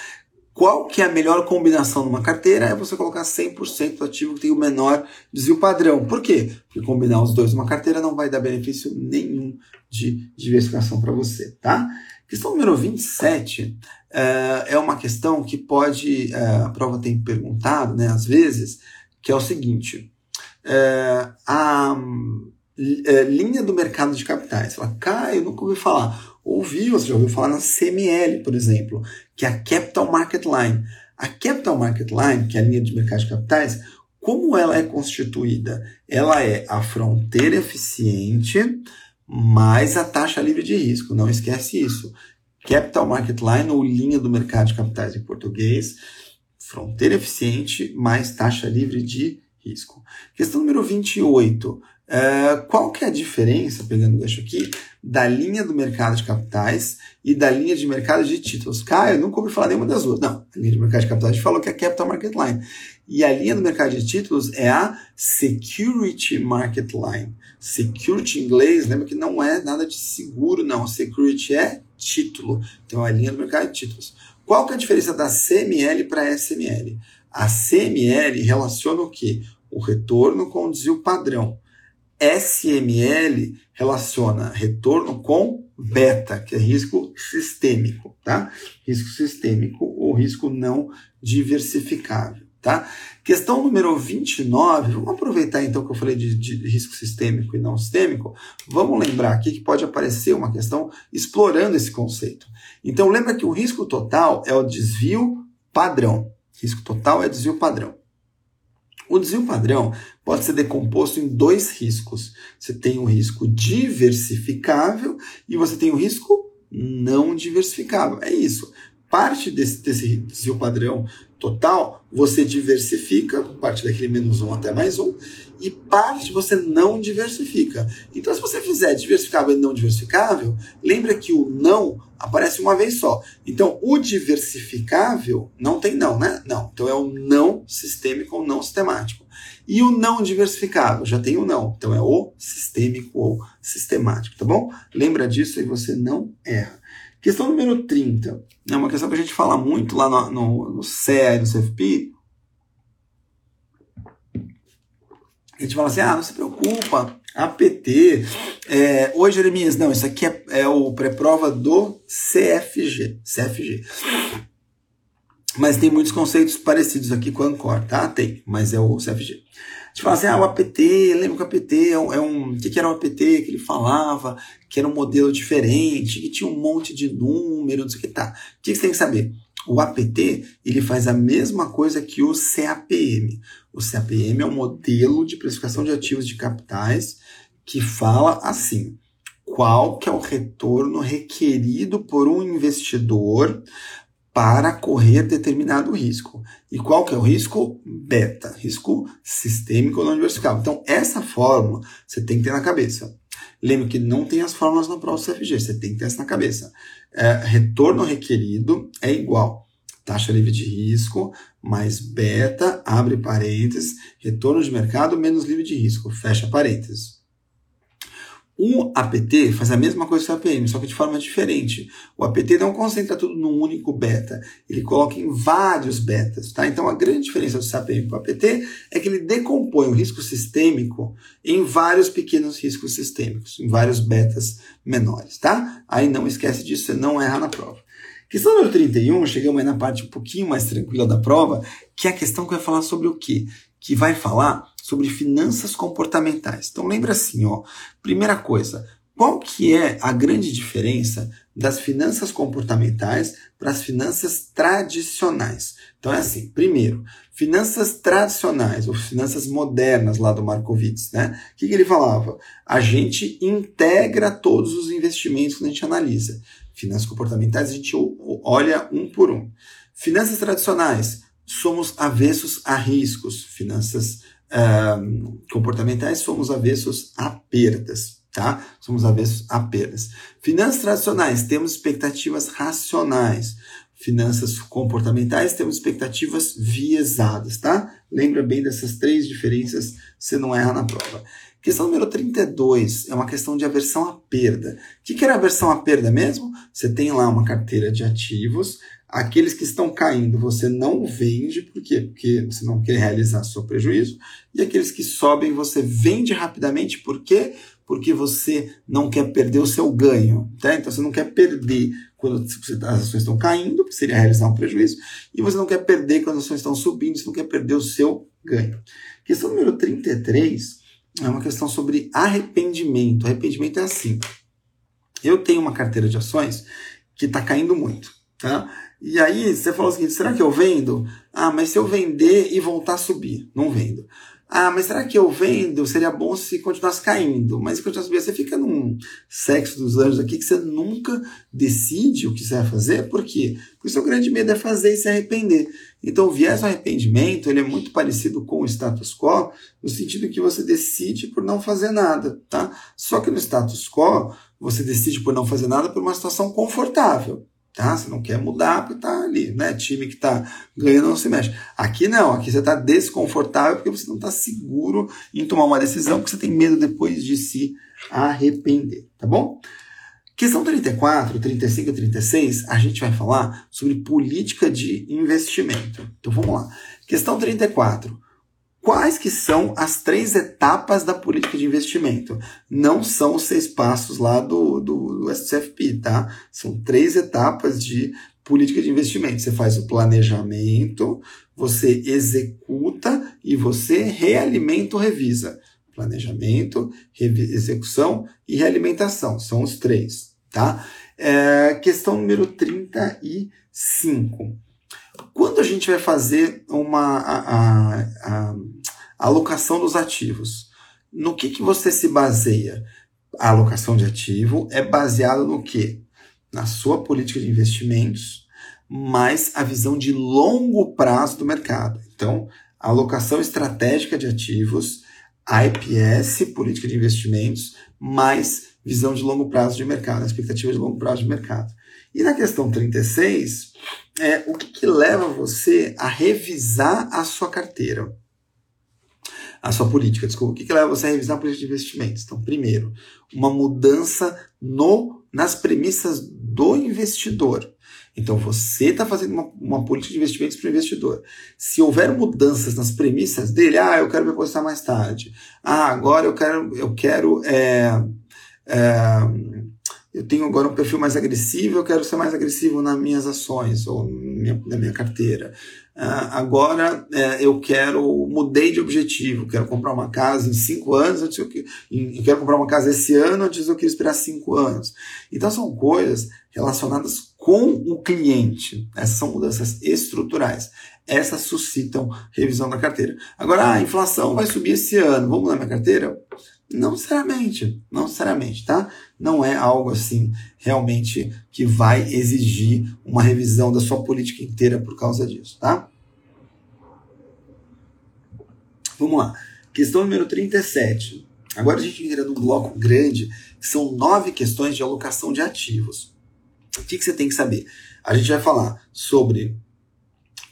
Qual que é a melhor combinação numa carteira? É você colocar 100% do ativo que tem o menor desvio padrão. Por quê? Porque combinar os dois numa carteira não vai dar benefício nenhum de diversificação para você, tá? Questão número 27 uh, eh, é uma questão que pode, uh, a prova tem perguntado, né, às vezes, que é o seguinte, uh, a linha do mercado de capitais. Fala, Caio, nunca ouvi falar ouviu, você já ouviu falar na CML, por exemplo, que é a Capital Market Line. A Capital Market Line, que é a linha de mercado de capitais, como ela é constituída? Ela é a fronteira eficiente mais a taxa livre de risco. Não esquece isso. Capital Market Line, ou linha do mercado de capitais em português, fronteira eficiente mais taxa livre de risco. Questão número 28. Uh, qual que é a diferença, pegando o gancho aqui, da linha do mercado de capitais e da linha de mercado de títulos? Caio, eu nunca ouvi falar nenhuma das duas. Não, a linha de mercado de capitais a gente falou que é a Capital Market Line. E a linha do mercado de títulos é a Security Market Line. Security em inglês, lembra que não é nada de seguro, não. Security é título. Então, é a linha do mercado de títulos. Qual que é a diferença da CML para a SML? A CML relaciona o quê? O retorno com o desvio padrão. SML relaciona retorno com beta, que é risco sistêmico, tá? Risco sistêmico ou risco não diversificável, tá? Questão número 29, vamos aproveitar então que eu falei de, de risco sistêmico e não sistêmico, vamos lembrar aqui que pode aparecer uma questão explorando esse conceito. Então lembra que o risco total é o desvio padrão. Risco total é desvio padrão. O desvio padrão pode ser decomposto em dois riscos. Você tem o risco diversificável e você tem o risco não diversificável. É isso. Parte desse, desse desvio padrão total você diversifica, parte daquele menos um até mais um, e parte você não diversifica. Então, se você fizer diversificável e não diversificável, lembra que o não aparece uma vez só. Então, o diversificável não tem não, né? Não. Então, é o não sistêmico ou não sistemático. E o não diversificável já tem o não. Então, é o sistêmico ou sistemático, tá bom? Lembra disso e você não erra. Questão número 30. É uma questão que a gente fala muito lá no, no, no CE, no CFP, A gente fala assim, ah, não se preocupa, APT. É, Oi, Jeremias, não, isso aqui é, é o pré-prova do CFG. CFG. Mas tem muitos conceitos parecidos aqui com o Ancor, tá? Tem, mas é o CFG. Fala assim, ah, o APT, lembra que o APT é um... É um o que, que era o APT que ele falava? Que era um modelo diferente, que tinha um monte de número, não sei o que, tá. O que, que você tem que saber? O APT ele faz a mesma coisa que o CAPM. O CAPM é um modelo de precificação de ativos de capitais que fala assim: qual que é o retorno requerido por um investidor para correr determinado risco. E qual que é o risco? Beta, risco sistêmico não diversificável. Então, essa fórmula você tem que ter na cabeça. Lembre que não tem as fórmulas na prova do CFG, você tem que ter essa na cabeça. É, retorno requerido é igual taxa livre de risco mais beta, abre parênteses, retorno de mercado menos livre de risco, fecha parênteses. O APT faz a mesma coisa que o APM, só que de forma diferente. O APT não concentra tudo num único beta, ele coloca em vários betas. Tá? Então a grande diferença do CAPM para o APT é que ele decompõe o risco sistêmico em vários pequenos riscos sistêmicos, em vários betas menores. Tá? Aí não esquece disso, você não erra na prova. Questão número 31, chegamos aí na parte um pouquinho mais tranquila da prova, que é a questão que vai falar sobre o quê? Que vai falar sobre finanças comportamentais. Então lembra assim, ó, primeira coisa, qual que é a grande diferença das finanças comportamentais para as finanças tradicionais? Então é assim, primeiro, finanças tradicionais ou finanças modernas lá do Markowitz, né? O que, que ele falava? A gente integra todos os investimentos que a gente analisa. Finanças comportamentais a gente olha um por um. Finanças tradicionais, somos avessos a riscos. Finanças comportamentais, somos avessos a perdas, tá? Somos avessos a perdas. Finanças tradicionais, temos expectativas racionais. Finanças comportamentais, temos expectativas viesadas, tá? Lembra bem dessas três diferenças, você não erra na prova. Questão número 32 é uma questão de aversão à perda. O que, que era aversão à perda mesmo? Você tem lá uma carteira de ativos, Aqueles que estão caindo você não vende, por quê? Porque você não quer realizar seu prejuízo. E aqueles que sobem você vende rapidamente, por quê? Porque você não quer perder o seu ganho. Tá? Então você não quer perder quando as ações estão caindo, que seria realizar um prejuízo, e você não quer perder quando as ações estão subindo, você não quer perder o seu ganho. Questão número 33 é uma questão sobre arrependimento. Arrependimento é assim. Eu tenho uma carteira de ações que está caindo muito. Tá? E aí você falou o seguinte: será que eu vendo? Ah, mas se eu vender e voltar a subir, não vendo. Ah, mas será que eu vendo? Seria bom se continuasse caindo. Mas se continuar subindo, você fica num sexo dos anjos aqui que você nunca decide o que você vai fazer. Por quê? Porque o seu grande medo é fazer e se arrepender. Então, o viés do arrependimento ele é muito parecido com o status quo, no sentido que você decide por não fazer nada, tá? Só que no status quo, você decide por não fazer nada por uma situação confortável tá? Você não quer mudar porque tá ali, né? Time que tá ganhando não se mexe. Aqui não, aqui você tá desconfortável porque você não tá seguro em tomar uma decisão, porque você tem medo depois de se arrepender, tá bom? Questão 34, 35 e 36, a gente vai falar sobre política de investimento. Então vamos lá. Questão 34 quais que são as três etapas da política de investimento. Não são os seis passos lá do, do, do SCFP, tá? São três etapas de política de investimento. Você faz o planejamento, você executa e você realimenta ou revisa. Planejamento, execução e realimentação. São os três, tá? É, questão número 35. Quando a gente vai fazer uma a, a, a, alocação dos ativos, no que, que você se baseia? A alocação de ativo é baseada no quê? Na sua política de investimentos, mais a visão de longo prazo do mercado. Então, alocação estratégica de ativos, IPS, política de investimentos, mais visão de longo prazo de mercado, expectativa de longo prazo de mercado. E na questão 36, é, o que, que leva você a revisar a sua carteira? A sua política, desculpa. O que, que leva você a revisar a política de investimentos? Então, primeiro, uma mudança no, nas premissas do investidor. Então, você está fazendo uma, uma, política de investimentos para o investidor. Se houver mudanças nas premissas dele, ah, eu quero me apostar mais tarde. Ah, agora eu quero, eu quero é, é, eu tenho agora um perfil mais agressivo, eu quero ser mais agressivo nas minhas ações ou na minha carteira. Uh, agora é, eu quero, mudei de objetivo, quero comprar uma casa em cinco anos, antes eu, eu quero comprar uma casa esse ano, antes eu queria esperar cinco anos. Então são coisas relacionadas com o cliente. Essas são mudanças estruturais. Essas suscitam revisão da carteira. Agora, ah, a inflação vai subir esse ano, vamos mudar minha carteira? Não necessariamente, não necessariamente, tá? Não é algo assim realmente que vai exigir uma revisão da sua política inteira por causa disso, tá? Vamos lá. Questão número 37. Agora a gente entra num bloco grande, que são nove questões de alocação de ativos. O que, que você tem que saber? A gente vai falar sobre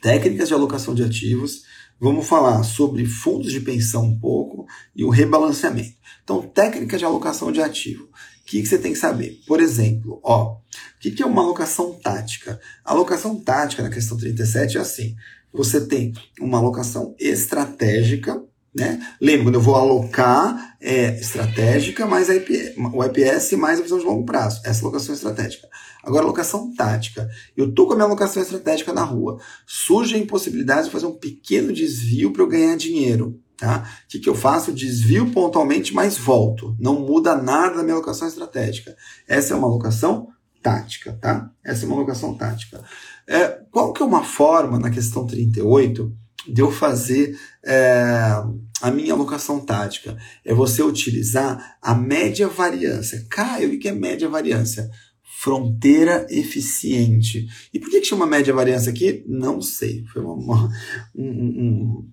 técnicas de alocação de ativos, vamos falar sobre fundos de pensão um pouco e o rebalanceamento. Então, técnica de alocação de ativo. O que, que você tem que saber? Por exemplo, ó, o que, que é uma alocação tática? A alocação tática, na questão 37, é assim: você tem uma alocação estratégica, né? Quando eu vou alocar é estratégica mais IP, o IPS mais a visão de longo prazo. Essa alocação estratégica. Agora, alocação tática. Eu estou com a minha alocação estratégica na rua. Surge a impossibilidade de fazer um pequeno desvio para eu ganhar dinheiro. Tá? O que, que eu faço? Desvio pontualmente, mas volto. Não muda nada da minha alocação estratégica. Essa é uma alocação tática. Tá? Essa é uma alocação tática. É, qual que é uma forma, na questão 38, de eu fazer é, a minha alocação tática. É você utilizar a média variância. Caio, o que é média variância? Fronteira eficiente. E por que, que chama média variância aqui? Não sei. Foi uma, uma, um, um,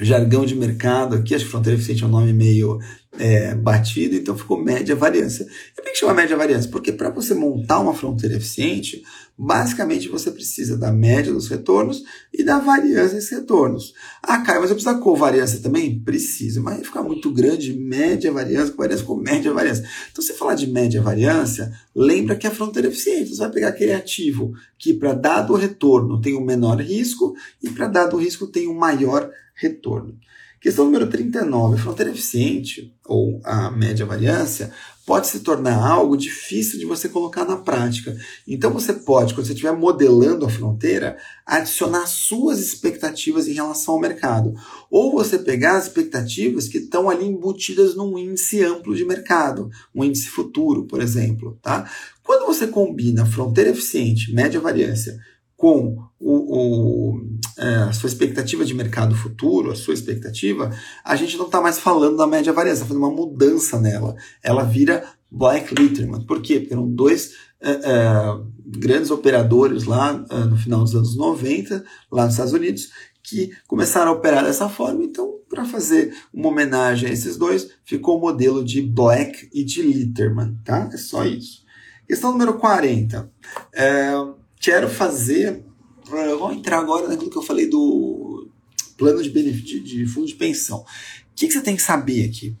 jargão de mercado aqui, acho que fronteira eficiente é um nome meio é, batido, então ficou média variância. E por que chama média variância? Porque para você montar uma fronteira eficiente, basicamente você precisa da média dos retornos e da variância desses retornos. Ah, Caio, mas eu preciso da covariância também? Precisa, mas ficar muito grande, média variância, covariância com média variância. Então, se falar de média variância, lembra que é a fronteira eficiente. Você vai pegar aquele ativo que para dado retorno tem o um menor risco e para dado risco tem o um maior retorno. Questão número 39. A fronteira eficiente, ou a média variância, pode se tornar algo difícil de você colocar na prática. Então você pode, quando você estiver modelando a fronteira, adicionar suas expectativas em relação ao mercado. Ou você pegar as expectativas que estão ali embutidas num índice amplo de mercado, um índice futuro, por exemplo. Tá? Quando você combina fronteira eficiente, média variância, com o, o, é, a sua expectativa de mercado futuro, a sua expectativa, a gente não está mais falando da média variância, está fazendo uma mudança nela. Ela vira Black Litterman. Por quê? Porque eram dois é, é, grandes operadores lá é, no final dos anos 90, lá nos Estados Unidos, que começaram a operar dessa forma. Então, para fazer uma homenagem a esses dois, ficou o modelo de Black e de Litterman. Tá? É só isso. Questão número 40. É, quero fazer. Vamos entrar agora naquilo que eu falei do plano de, benefício, de fundo de pensão. O que, que você tem que saber aqui?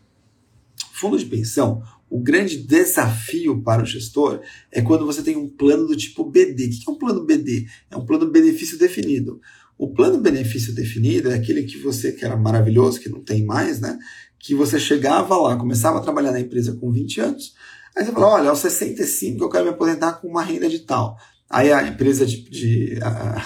Fundo de pensão, o grande desafio para o gestor é quando você tem um plano do tipo BD. O que é um plano BD? É um plano benefício definido. O plano benefício definido é aquele que você, que era maravilhoso, que não tem mais, né? Que você chegava lá, começava a trabalhar na empresa com 20 anos, aí você fala, olha, aos 65 eu quero me aposentar com uma renda de tal. Aí a empresa de, de a,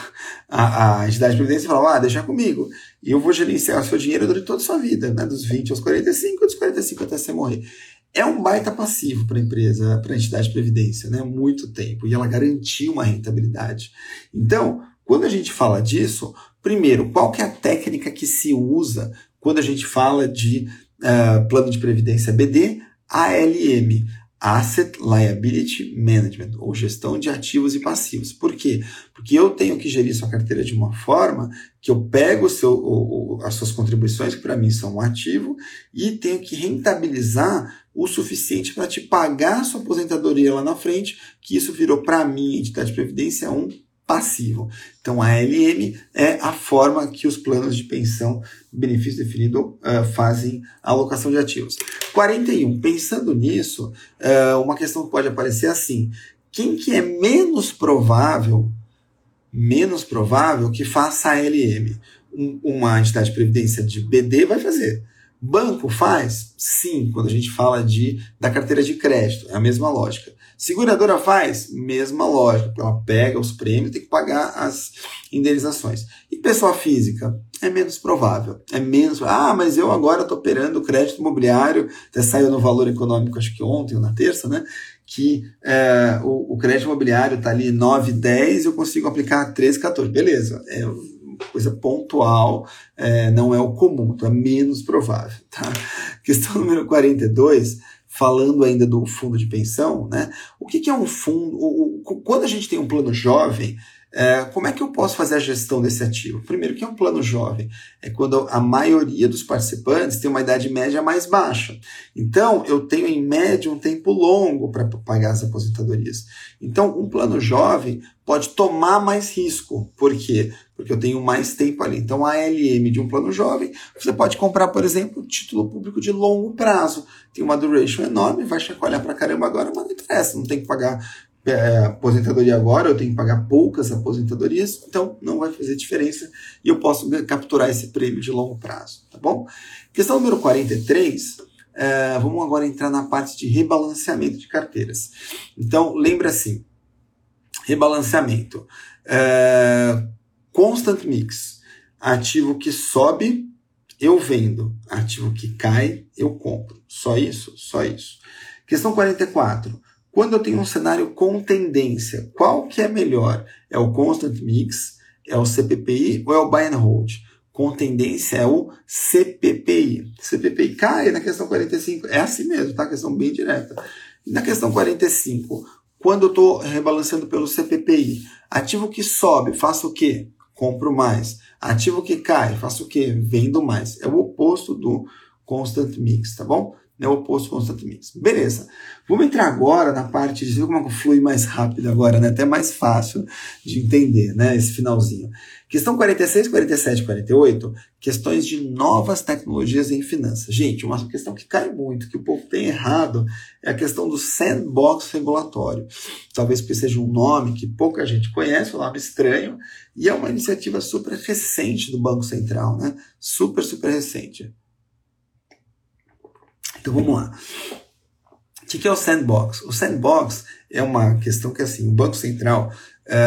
a, a, entidade de previdência fala, ah, deixa comigo. E eu vou gerenciar o seu dinheiro durante toda a sua vida, né? Dos 20 aos 45, dos 45 até você morrer. É um baita passivo para a empresa, para a entidade de previdência, né? Muito tempo. E ela garantiu uma rentabilidade. Então, quando a gente fala disso, primeiro, qual que é a técnica que se usa quando a gente fala de uh, plano de previdência BD? ALM. Asset Liability Management, ou gestão de ativos e passivos. Por quê? Porque eu tenho que gerir sua carteira de uma forma que eu pego seu, o, o, as suas contribuições, que para mim são um ativo, e tenho que rentabilizar o suficiente para te pagar a sua aposentadoria lá na frente, que isso virou para mim, entidade de previdência, um passivo. Então, a LM é a forma que os planos de pensão, benefício definido, uh, fazem a alocação de ativos. 41. Pensando nisso, uh, uma questão que pode aparecer assim: quem que é menos provável, menos provável que faça a LM? Um, uma entidade de previdência de BD vai fazer. Banco faz? Sim, quando a gente fala de, da carteira de crédito, é a mesma lógica. Seguradora faz? Mesma lógica. Ela pega os prêmios, tem que pagar as indenizações. E pessoa física? É menos provável. É menos. Ah, mas eu agora estou operando crédito imobiliário, até saiu no valor econômico, acho que ontem ou na terça, né? Que é, o, o, crédito imobiliário está ali 9, 10 eu consigo aplicar 13, 14. Beleza. É, coisa pontual, é, não é o comum, então é menos provável. Tá? Questão número 42, falando ainda do fundo de pensão, né? O que, que é um fundo? O, o, quando a gente tem um plano jovem, é, como é que eu posso fazer a gestão desse ativo? Primeiro, o que é um plano jovem? É quando a maioria dos participantes tem uma idade média mais baixa. Então, eu tenho em média um tempo longo para pagar as aposentadorias. Então, um plano jovem pode tomar mais risco. Por quê? Porque eu tenho mais tempo ali. Então, a LM de um plano jovem, você pode comprar, por exemplo, título público de longo prazo. Tem uma duration enorme, vai chacoalhar para caramba agora, mas não interessa, não tem que pagar é, aposentadoria agora, eu tenho que pagar poucas aposentadorias, então não vai fazer diferença e eu posso capturar esse prêmio de longo prazo, tá bom? Questão número 43, é, vamos agora entrar na parte de rebalanceamento de carteiras. Então, lembra assim, rebalanceamento, é, constant mix, ativo que sobe, eu vendo, ativo que cai, eu compro. Só isso? Só isso. Questão 44. Quando eu tenho um cenário com tendência, qual que é melhor? É o Constant Mix, é o CPPI ou é o Buy and Hold? Com tendência é o CPPI. CPPI cai na questão 45. É assim mesmo, tá? Questão bem direta. Na questão 45, quando eu estou rebalanceando pelo CPPI, ativo que sobe, faço o quê? Compro mais. Ativo que cai, faço o quê? Vendo mais. É o oposto do Constant Mix, tá bom? É o oposto constantemente. Beleza. Vamos entrar agora na parte de ver como é flui mais rápido agora, né? Até mais fácil de entender, né? Esse finalzinho. Questão 46, 47 48, questões de novas tecnologias em finanças. Gente, uma questão que cai muito, que o povo tem errado, é a questão do sandbox regulatório. Talvez porque seja um nome que pouca gente conhece, um nome estranho, e é uma iniciativa super recente do Banco Central, né? Super, super recente. Então vamos lá. O que é o sandbox? O sandbox é uma questão que assim, o Banco Central é,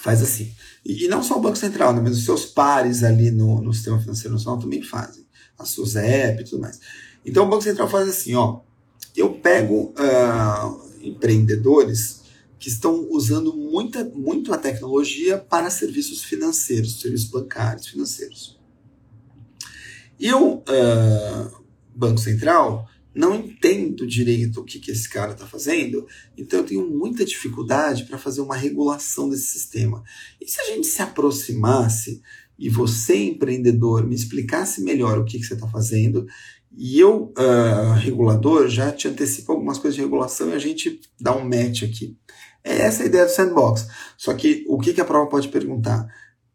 faz assim. E, e, não só o Banco Central, né, mas os seus pares ali no, no sistema financeiro nacional também fazem. A SUSEP e tudo mais. Então o Banco Central faz assim, ó. Eu pego uh, empreendedores que estão usando muita, muito a tecnologia para serviços financeiros, serviços bancários financeiros. Eu uh, Banco Central, não entendo direito o que, que esse cara está fazendo, então eu tenho muita dificuldade para fazer uma regulação desse sistema. E se a gente se aproximasse e você, empreendedor, me explicasse melhor o que, que você está fazendo, e eu, uh, regulador, já te antecipo algumas coisas de regulação e a gente dá um match aqui. É essa a ideia do sandbox. Só que o que, que a prova pode perguntar?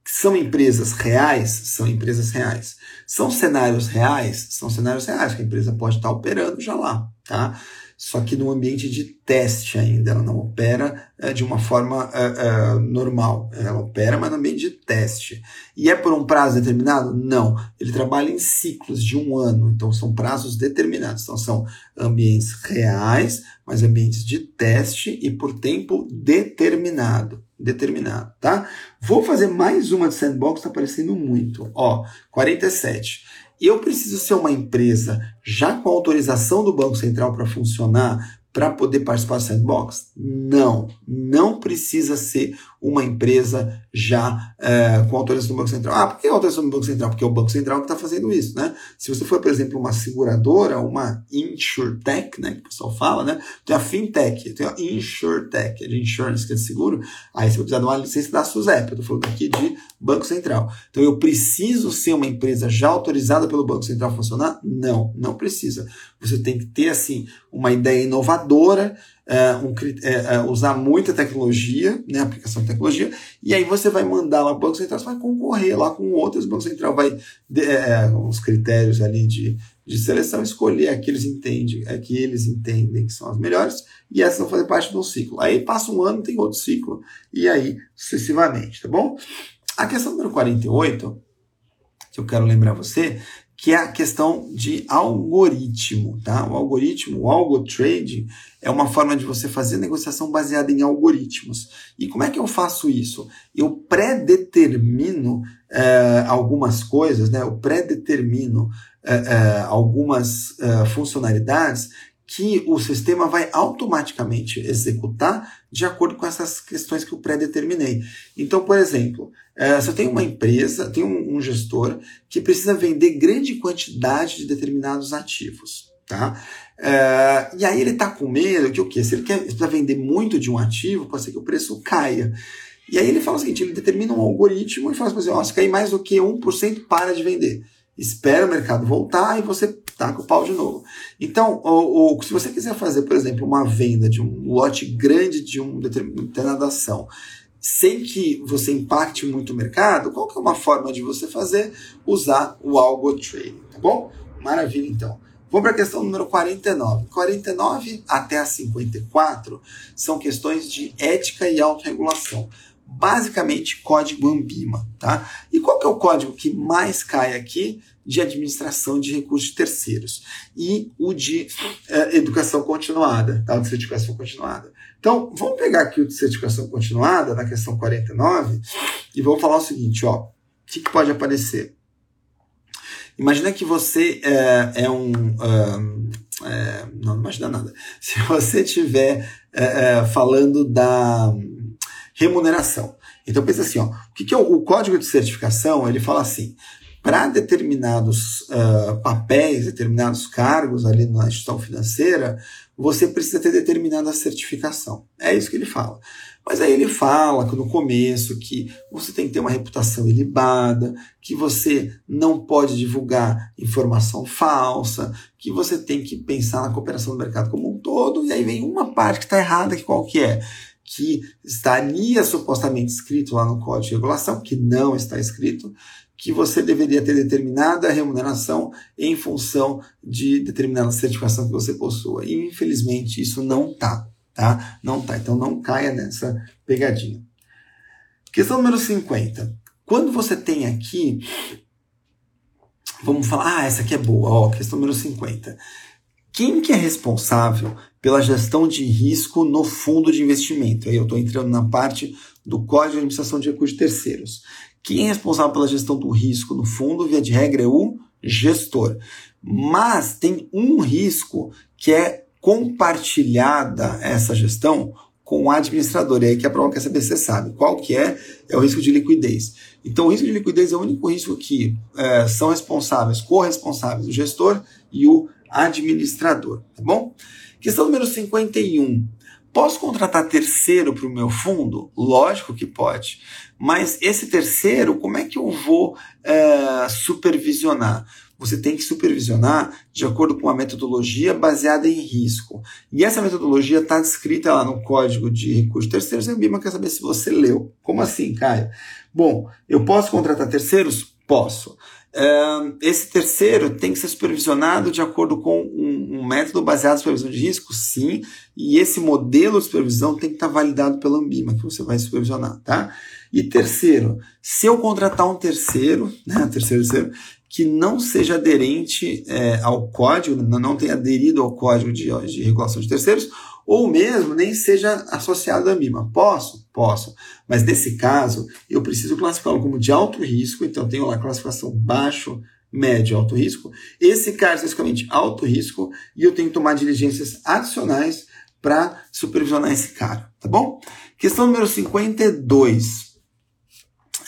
São empresas reais? São empresas reais. São cenários reais? São cenários reais, que a empresa pode estar operando já lá, tá? Só que no ambiente de teste ainda, ela não opera é, de uma forma é, é, normal. Ela opera, mas no ambiente de teste. E é por um prazo determinado? Não. Ele trabalha em ciclos de um ano, então são prazos determinados. Então são ambientes reais, mas ambientes de teste e por tempo determinado determinado, tá? Vou fazer mais uma de sandbox, tá aparecendo muito. Ó, 47. Eu preciso ser uma empresa já com autorização do Banco Central para funcionar para poder participar do sandbox? Não, não precisa ser uma empresa já é, com autorização do Banco Central. Ah, por que autorização do Banco Central? Porque é o Banco Central que está fazendo isso, né? Se você for, por exemplo, uma seguradora, uma insurtech, né, que o pessoal fala, né? Tem a fintech, tem a insurtech, é de insurance, que é de seguro, aí você vai precisar de uma licença da SUSEP, eu estou falando aqui de Banco Central. Então eu preciso ser uma empresa já autorizada pelo Banco Central a funcionar? Não, não precisa. Você tem que ter, assim, uma ideia inovadora, é, um, é, é, usar muita tecnologia, né, aplicação de tecnologia, e aí você vai mandar lá o Banco Central, você vai concorrer lá com outros, o Banco Central vai, é, os critérios ali de, de seleção, escolher aqueles entende, é, que eles entendem que são as melhores, e essas vão fazer parte de um ciclo. Aí passa um ano, tem outro ciclo, e aí sucessivamente, tá bom? A questão número 48, que eu quero lembrar você, que é a questão de algoritmo, tá? O algoritmo, o algo trading, é uma forma de você fazer negociação baseada em algoritmos. E como é que eu faço isso? Eu pré-determino é, algumas coisas, né? Eu pré-determino é, é, algumas funcionalidades que o sistema vai automaticamente executar de acordo com essas questões que eu pré-determinei. Então, por exemplo, é, se eu tenho uma empresa, tem um, gestor que precisa vender grande quantidade de determinados ativos. Tá? É, e aí ele está com medo que o quê? Se ele quer vender muito de um ativo, pode ser que o preço caia. E aí ele fala o seguinte: ele determina um algoritmo e fala assim: ó, se cair mais do que 1%, para de vender espera o mercado voltar e você taca o pau de novo. Então, ou, ou, se você quiser fazer, por exemplo, uma venda de um lote grande de uma determinada ação, sem que você impacte muito o mercado, qual que é uma forma de você fazer? Usar o algo trading, tá bom? Maravilha, então. Vamos para a questão número 49. 49 até a 54 são questões de ética e autorregulação basicamente código Ambima, tá? E qual que é o código que mais cai aqui? De administração de recursos terceiros e o de eh, educação continuada, tá? O de certificação continuada. Então, vamos pegar aqui o de certificação continuada, na questão 49, e vamos falar o seguinte, ó. O que, que pode aparecer? Imagina que você é, é um. é, não, não imagina nada. Se você estiver é, falando da remuneração. Então pensa assim, ó, o que, que é o, o código de certificação? Ele fala assim, para determinados uh, papéis, determinados cargos ali na instituição financeira, você precisa ter determinada certificação. É isso que ele fala. Mas aí ele fala no começo que você tem que ter uma reputação ilibada, que você não pode divulgar informação falsa, que você tem que pensar na cooperação do mercado como um todo, e aí vem uma parte que está errada, que qual que é? que estaria supostamente escrito lá no Código de Regulação, que não está escrito, que você deveria ter determinada remuneração em função de determinada certificação que você possua. E infelizmente isso não está, tá? Não tá. Então não caia nessa pegadinha. Questão número 50. Quando você tem aqui, vamos falar, ah, essa aqui é boa, ó, questão número 50. Quem que é responsável pela gestão de risco no fundo de investimento? Aí eu estou entrando na parte do Código de Administração de Recursos Terceiros. Quem é responsável pela gestão do risco no fundo, via de regra, é o gestor. Mas tem um risco que é compartilhada essa gestão com o administrador. E aí que a prova quer saber se você sabe. Qual que é? É o risco de liquidez. Então, o risco de liquidez é o único risco que é, são responsáveis, corresponsáveis, o gestor e o administrador, tá bom? Questão número 51. Posso contratar terceiro para o meu fundo? Lógico que pode. Mas esse terceiro, como é que eu vou é, supervisionar? Você tem que supervisionar de acordo com uma metodologia baseada em risco. E essa metodologia está descrita lá no Código de Recursos Terceiros. E a Bima quer saber se você leu. Como assim, Caio? Bom, eu posso contratar terceiros? Posso esse terceiro tem que ser supervisionado de acordo com um, método baseado em supervisão de risco, sim, e esse modelo de supervisão tem que estar validado pela Ambima, que você vai supervisionar, tá? E terceiro, se eu contratar um terceiro, né, terceiro, terceiro, que não seja aderente é, ao código, não tenha aderido ao código de, de regulação de terceiros, ou mesmo nem seja associado à MIMA. Posso? Posso. Mas nesse caso, eu preciso classificá-lo como de alto risco, então tenho lá classificação baixo, médio, alto risco. Esse caso especificamente alto risco, e eu tenho que tomar diligências adicionais para supervisionar esse cara, tá bom? Questão número 52.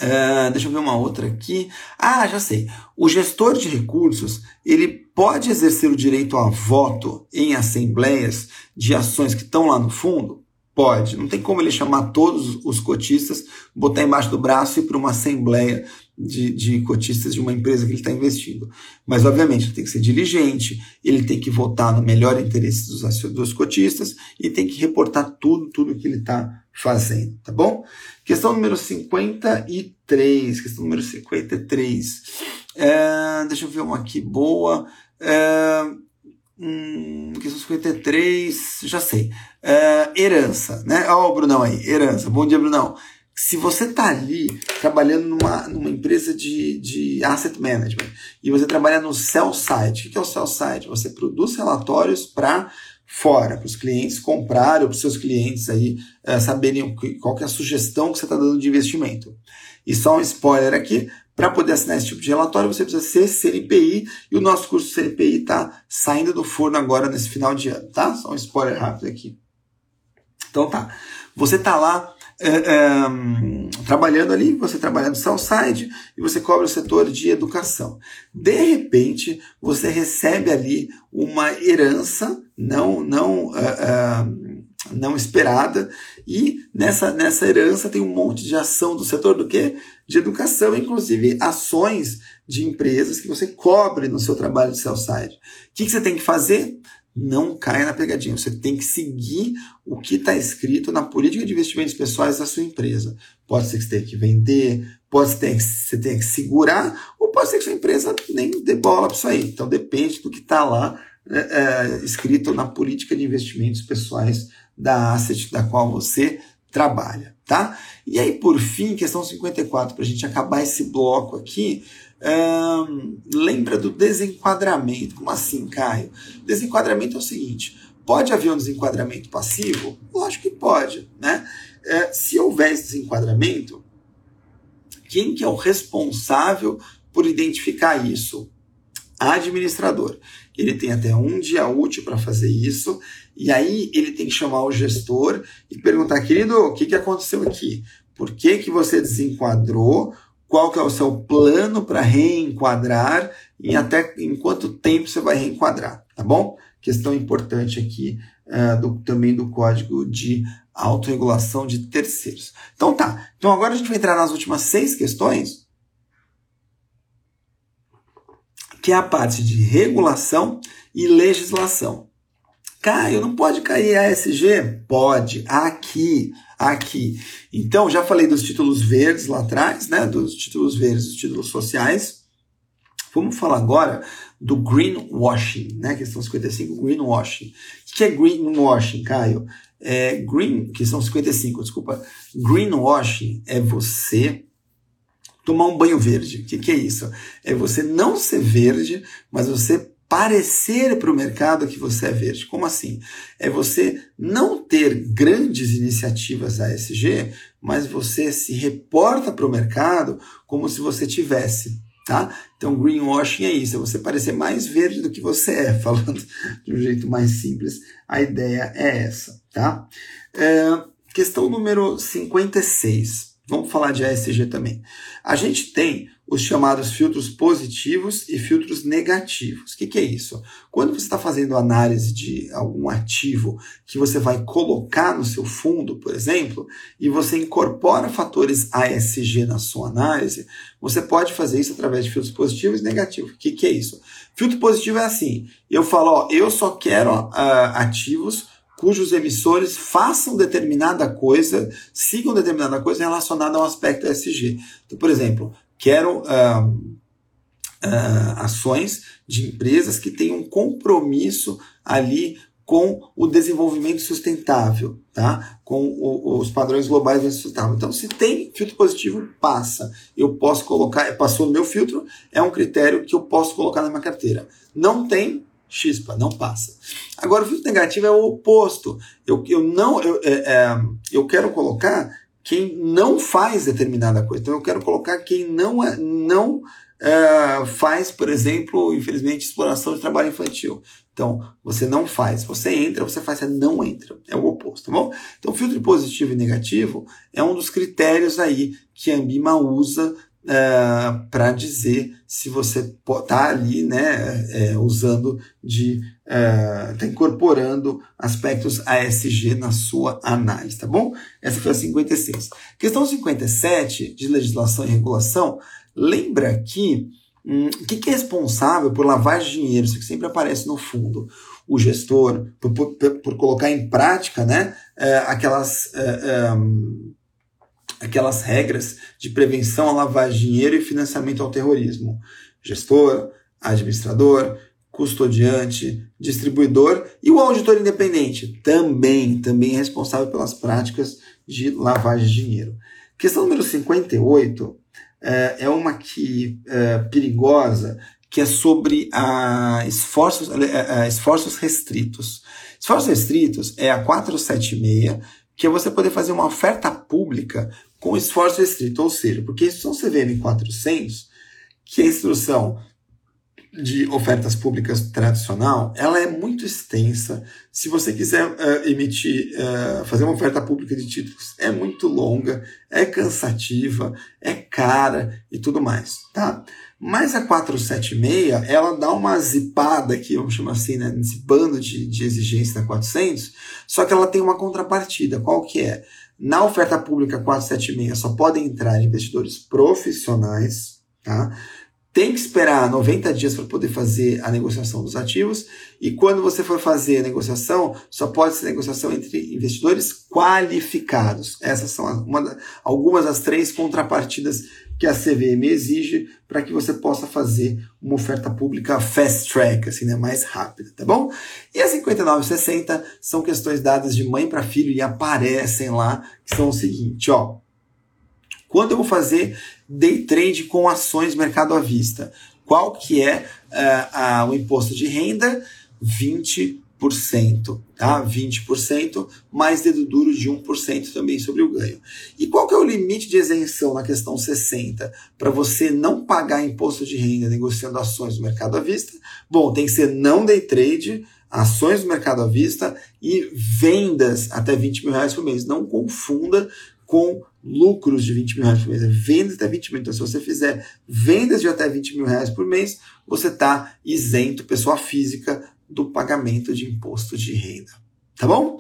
Uh, deixa eu ver uma outra aqui. Ah, já sei. O gestor de recursos ele pode exercer o direito a voto em assembleias de ações que estão lá no fundo? Pode. Não tem como ele chamar todos os cotistas, botar embaixo do braço e ir para uma assembleia de, de, cotistas de uma empresa que ele está investindo. Mas, obviamente, ele tem que ser diligente, ele tem que votar no melhor interesse dos, dos cotistas e tem que reportar tudo, tudo que ele está fazendo, tá bom? Questão número 53, questão número 53. É, deixa eu ver uma aqui boa. É, hum, questão 53, já sei. É, herança, né? Ó, oh, o Brunão aí, herança. Bom dia, Brunão. Se você está ali trabalhando numa, numa empresa de, de asset management e você trabalha no sell side, o que é o sell side? Você produz relatórios para fora, para os clientes comprarem, para os seus clientes aí uh, saberem qual é a sugestão que você está dando de investimento. E só um spoiler aqui, para poder assinar esse tipo de relatório, você precisa ser CNPI e o nosso curso CNPI está saindo do forno agora nesse final de ano, tá? Só um spoiler rápido aqui. Então tá. Você tá lá é, é, trabalhando ali, você trabalhando no side e você cobre o setor de educação. De repente, você recebe ali uma herança não, não, é não esperada e nessa, nessa herança tem um monte de ação do setor do quê? De educação, inclusive ações de empresas que você cobre no seu trabalho de sell-side. O que, que você tem que fazer? não caia na pegadinha. Você tem que seguir o que está escrito na política de investimentos pessoais da sua empresa. Pode ser que você tenha que vender, pode ser que você tenha que segurar, ou pode ser que sua empresa nem dê bola para isso aí. Então depende do que está lá é, é, escrito na política de investimentos pessoais da asset da qual você trabalha, tá? E aí, por fim, questão 54, para a gente acabar esse bloco aqui, lembra do desenquadramento. Como assim, Caio? Desenquadramento é o seguinte: pode haver um desenquadramento passivo? Lógico que pode. Né? É, se houver esse desenquadramento, quem que é o responsável por identificar isso? Administrador. Ele tem até um dia útil para fazer isso, e aí ele tem que chamar o gestor e perguntar, querido, o que, que aconteceu aqui? Por que, que você desenquadrou? qual que é o seu plano para reenquadrar e até em quanto tempo você vai reenquadrar, tá bom? Questão importante aqui uh, do, também do código de autorregulação de terceiros. Então tá, então agora a gente vai entrar nas últimas seis questões, que é a parte de regulação e legislação. Caio, não pode cair ASG? Pode, aqui aqui. Então, já falei dos títulos verdes lá atrás, né? Dos títulos verdes, dos títulos sociais. Vamos falar agora do greenwashing, né? Questão 55, greenwashing. O que é greenwashing, Caio? É green, questão 55, desculpa. Greenwashing é você tomar um banho verde. O que, que é isso? É você não ser verde, mas você parecer para o mercado que você é verde. Como assim? É você não ter grandes iniciativas ASG, mas você se reporta para o mercado como se você tivesse. Tá? Então, greenwashing é isso, é você parecer mais verde do que você é, falando de um jeito mais simples. A ideia é essa. Tá? É, questão número 56. Vamos falar de ASG também. A gente tem os chamados filtros positivos e filtros negativos. O que, que é isso? Quando você está fazendo análise de algum ativo que você vai colocar no seu fundo, por exemplo, e você incorpora fatores ASG na sua análise, você pode fazer isso através de filtros positivos e negativos. O que, que é isso? Filtro positivo é assim: eu falo, ó, eu só quero uh, ativos cujos emissores façam determinada coisa, sigam determinada coisa relacionada ao aspecto ESG. Então, por exemplo, quero uh, uh, ações de empresas que tenham um compromisso ali com o desenvolvimento sustentável, tá? com o, os padrões globais de sustentável. Então, se tem filtro positivo, passa. Eu posso colocar, passou no meu filtro, é um critério que eu posso colocar na minha carteira. Não tem, chispa, não passa. Agora, o filtro negativo é o oposto. Eu, eu não, eu, é, é, eu quero colocar quem não faz determinada coisa. Então eu quero colocar quem não, é, não é, faz, por exemplo, infelizmente, exploração de trabalho infantil. Então, você não faz, você entra, você faz, você não entra. É o oposto, tá bom? Então, filtro positivo e negativo é um dos critérios aí que a Ambima usa uh, é, para dizer se você está ali, né, é, usando de, está é, incorporando aspectos ASG na sua análise, tá bom? Essa foi a 56. Questão 57 de legislação e regulação, lembra que hum, o que, que é responsável por de dinheiro? Isso que sempre aparece no fundo. O gestor, por, por, por colocar em prática né, aquelas aquelas regras de prevenção à lavagem de dinheiro e financiamento ao terrorismo. Gestor, administrador, custodiante, distribuidor e o auditor independente também, também é responsável pelas práticas de lavagem de dinheiro. Questão número 58 é, é uma que é, perigosa, que é sobre a esforços, a esforços restritos. Esforços restritos é a 476, que é você poder fazer uma oferta pública com esforço restrito, ou seja, porque são CVM 400, que a instrução de ofertas públicas tradicional, ela é muito extensa. Se você quiser uh, emitir, uh, fazer uma oferta pública de títulos, é muito longa, é cansativa, é cara e tudo mais, tá? Mas a 476, ela dá uma zipada aqui, vamos chamar assim, né, nesse bando de, de exigência da 400, só que ela tem uma contrapartida. Qual que é? Na oferta pública 476 só podem entrar investidores profissionais, tá? tem que esperar 90 dias para poder fazer a negociação dos ativos. E quando você for fazer a negociação, só pode ser negociação entre investidores qualificados. Essas são uma, algumas das três contrapartidas que a CVM exige para que você possa fazer uma oferta pública fast track, assim, né, mais rápida, tá bom? E as 5960 são questões dadas de mãe para filho e aparecem lá, que são o seguinte, ó. Quando eu vou fazer day trade com ações mercado à vista, qual que é uh, uh, o imposto de renda? 20%, tá? 20% mais dedo duro de 1% também sobre o ganho. E qual que é o limite de isenção na questão 60 para você não pagar imposto de renda negociando ações do mercado à vista? Bom, tem que ser não day trade, ações do mercado à vista e vendas até 20 mil reais por mês. Não confunda com lucros de 20 mil reais por mês, é vendas até 20 mil. Então, se você fizer vendas de até 20 mil reais por mês, você está isento, pessoa física, do pagamento de imposto de renda. Tá bom?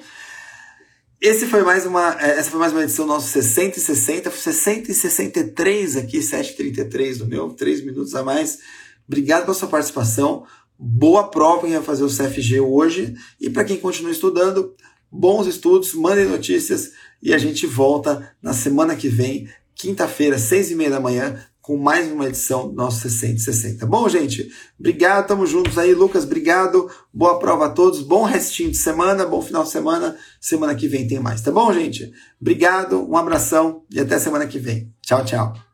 Esse foi mais uma, é, essa foi mais uma edição do nosso 60 e 60, 60 e 63 aqui, 7h33 do meu, 3 minutos a mais. Obrigado pela sua participação. Boa prova em fazer o CFG hoje. E para quem continua estudando, bons estudos, mandem notícias e a gente volta na semana que vem, quinta-feira, seis e meia da manhã, com mais uma edição do nosso 60 Bom, gente, obrigado, tamo juntos aí. Lucas, obrigado. Boa prova a todos. Bom restinho de semana, bom final de semana. Semana que vem tem mais, tá bom, gente? Obrigado, um abração e até semana que vem. Tchau, tchau.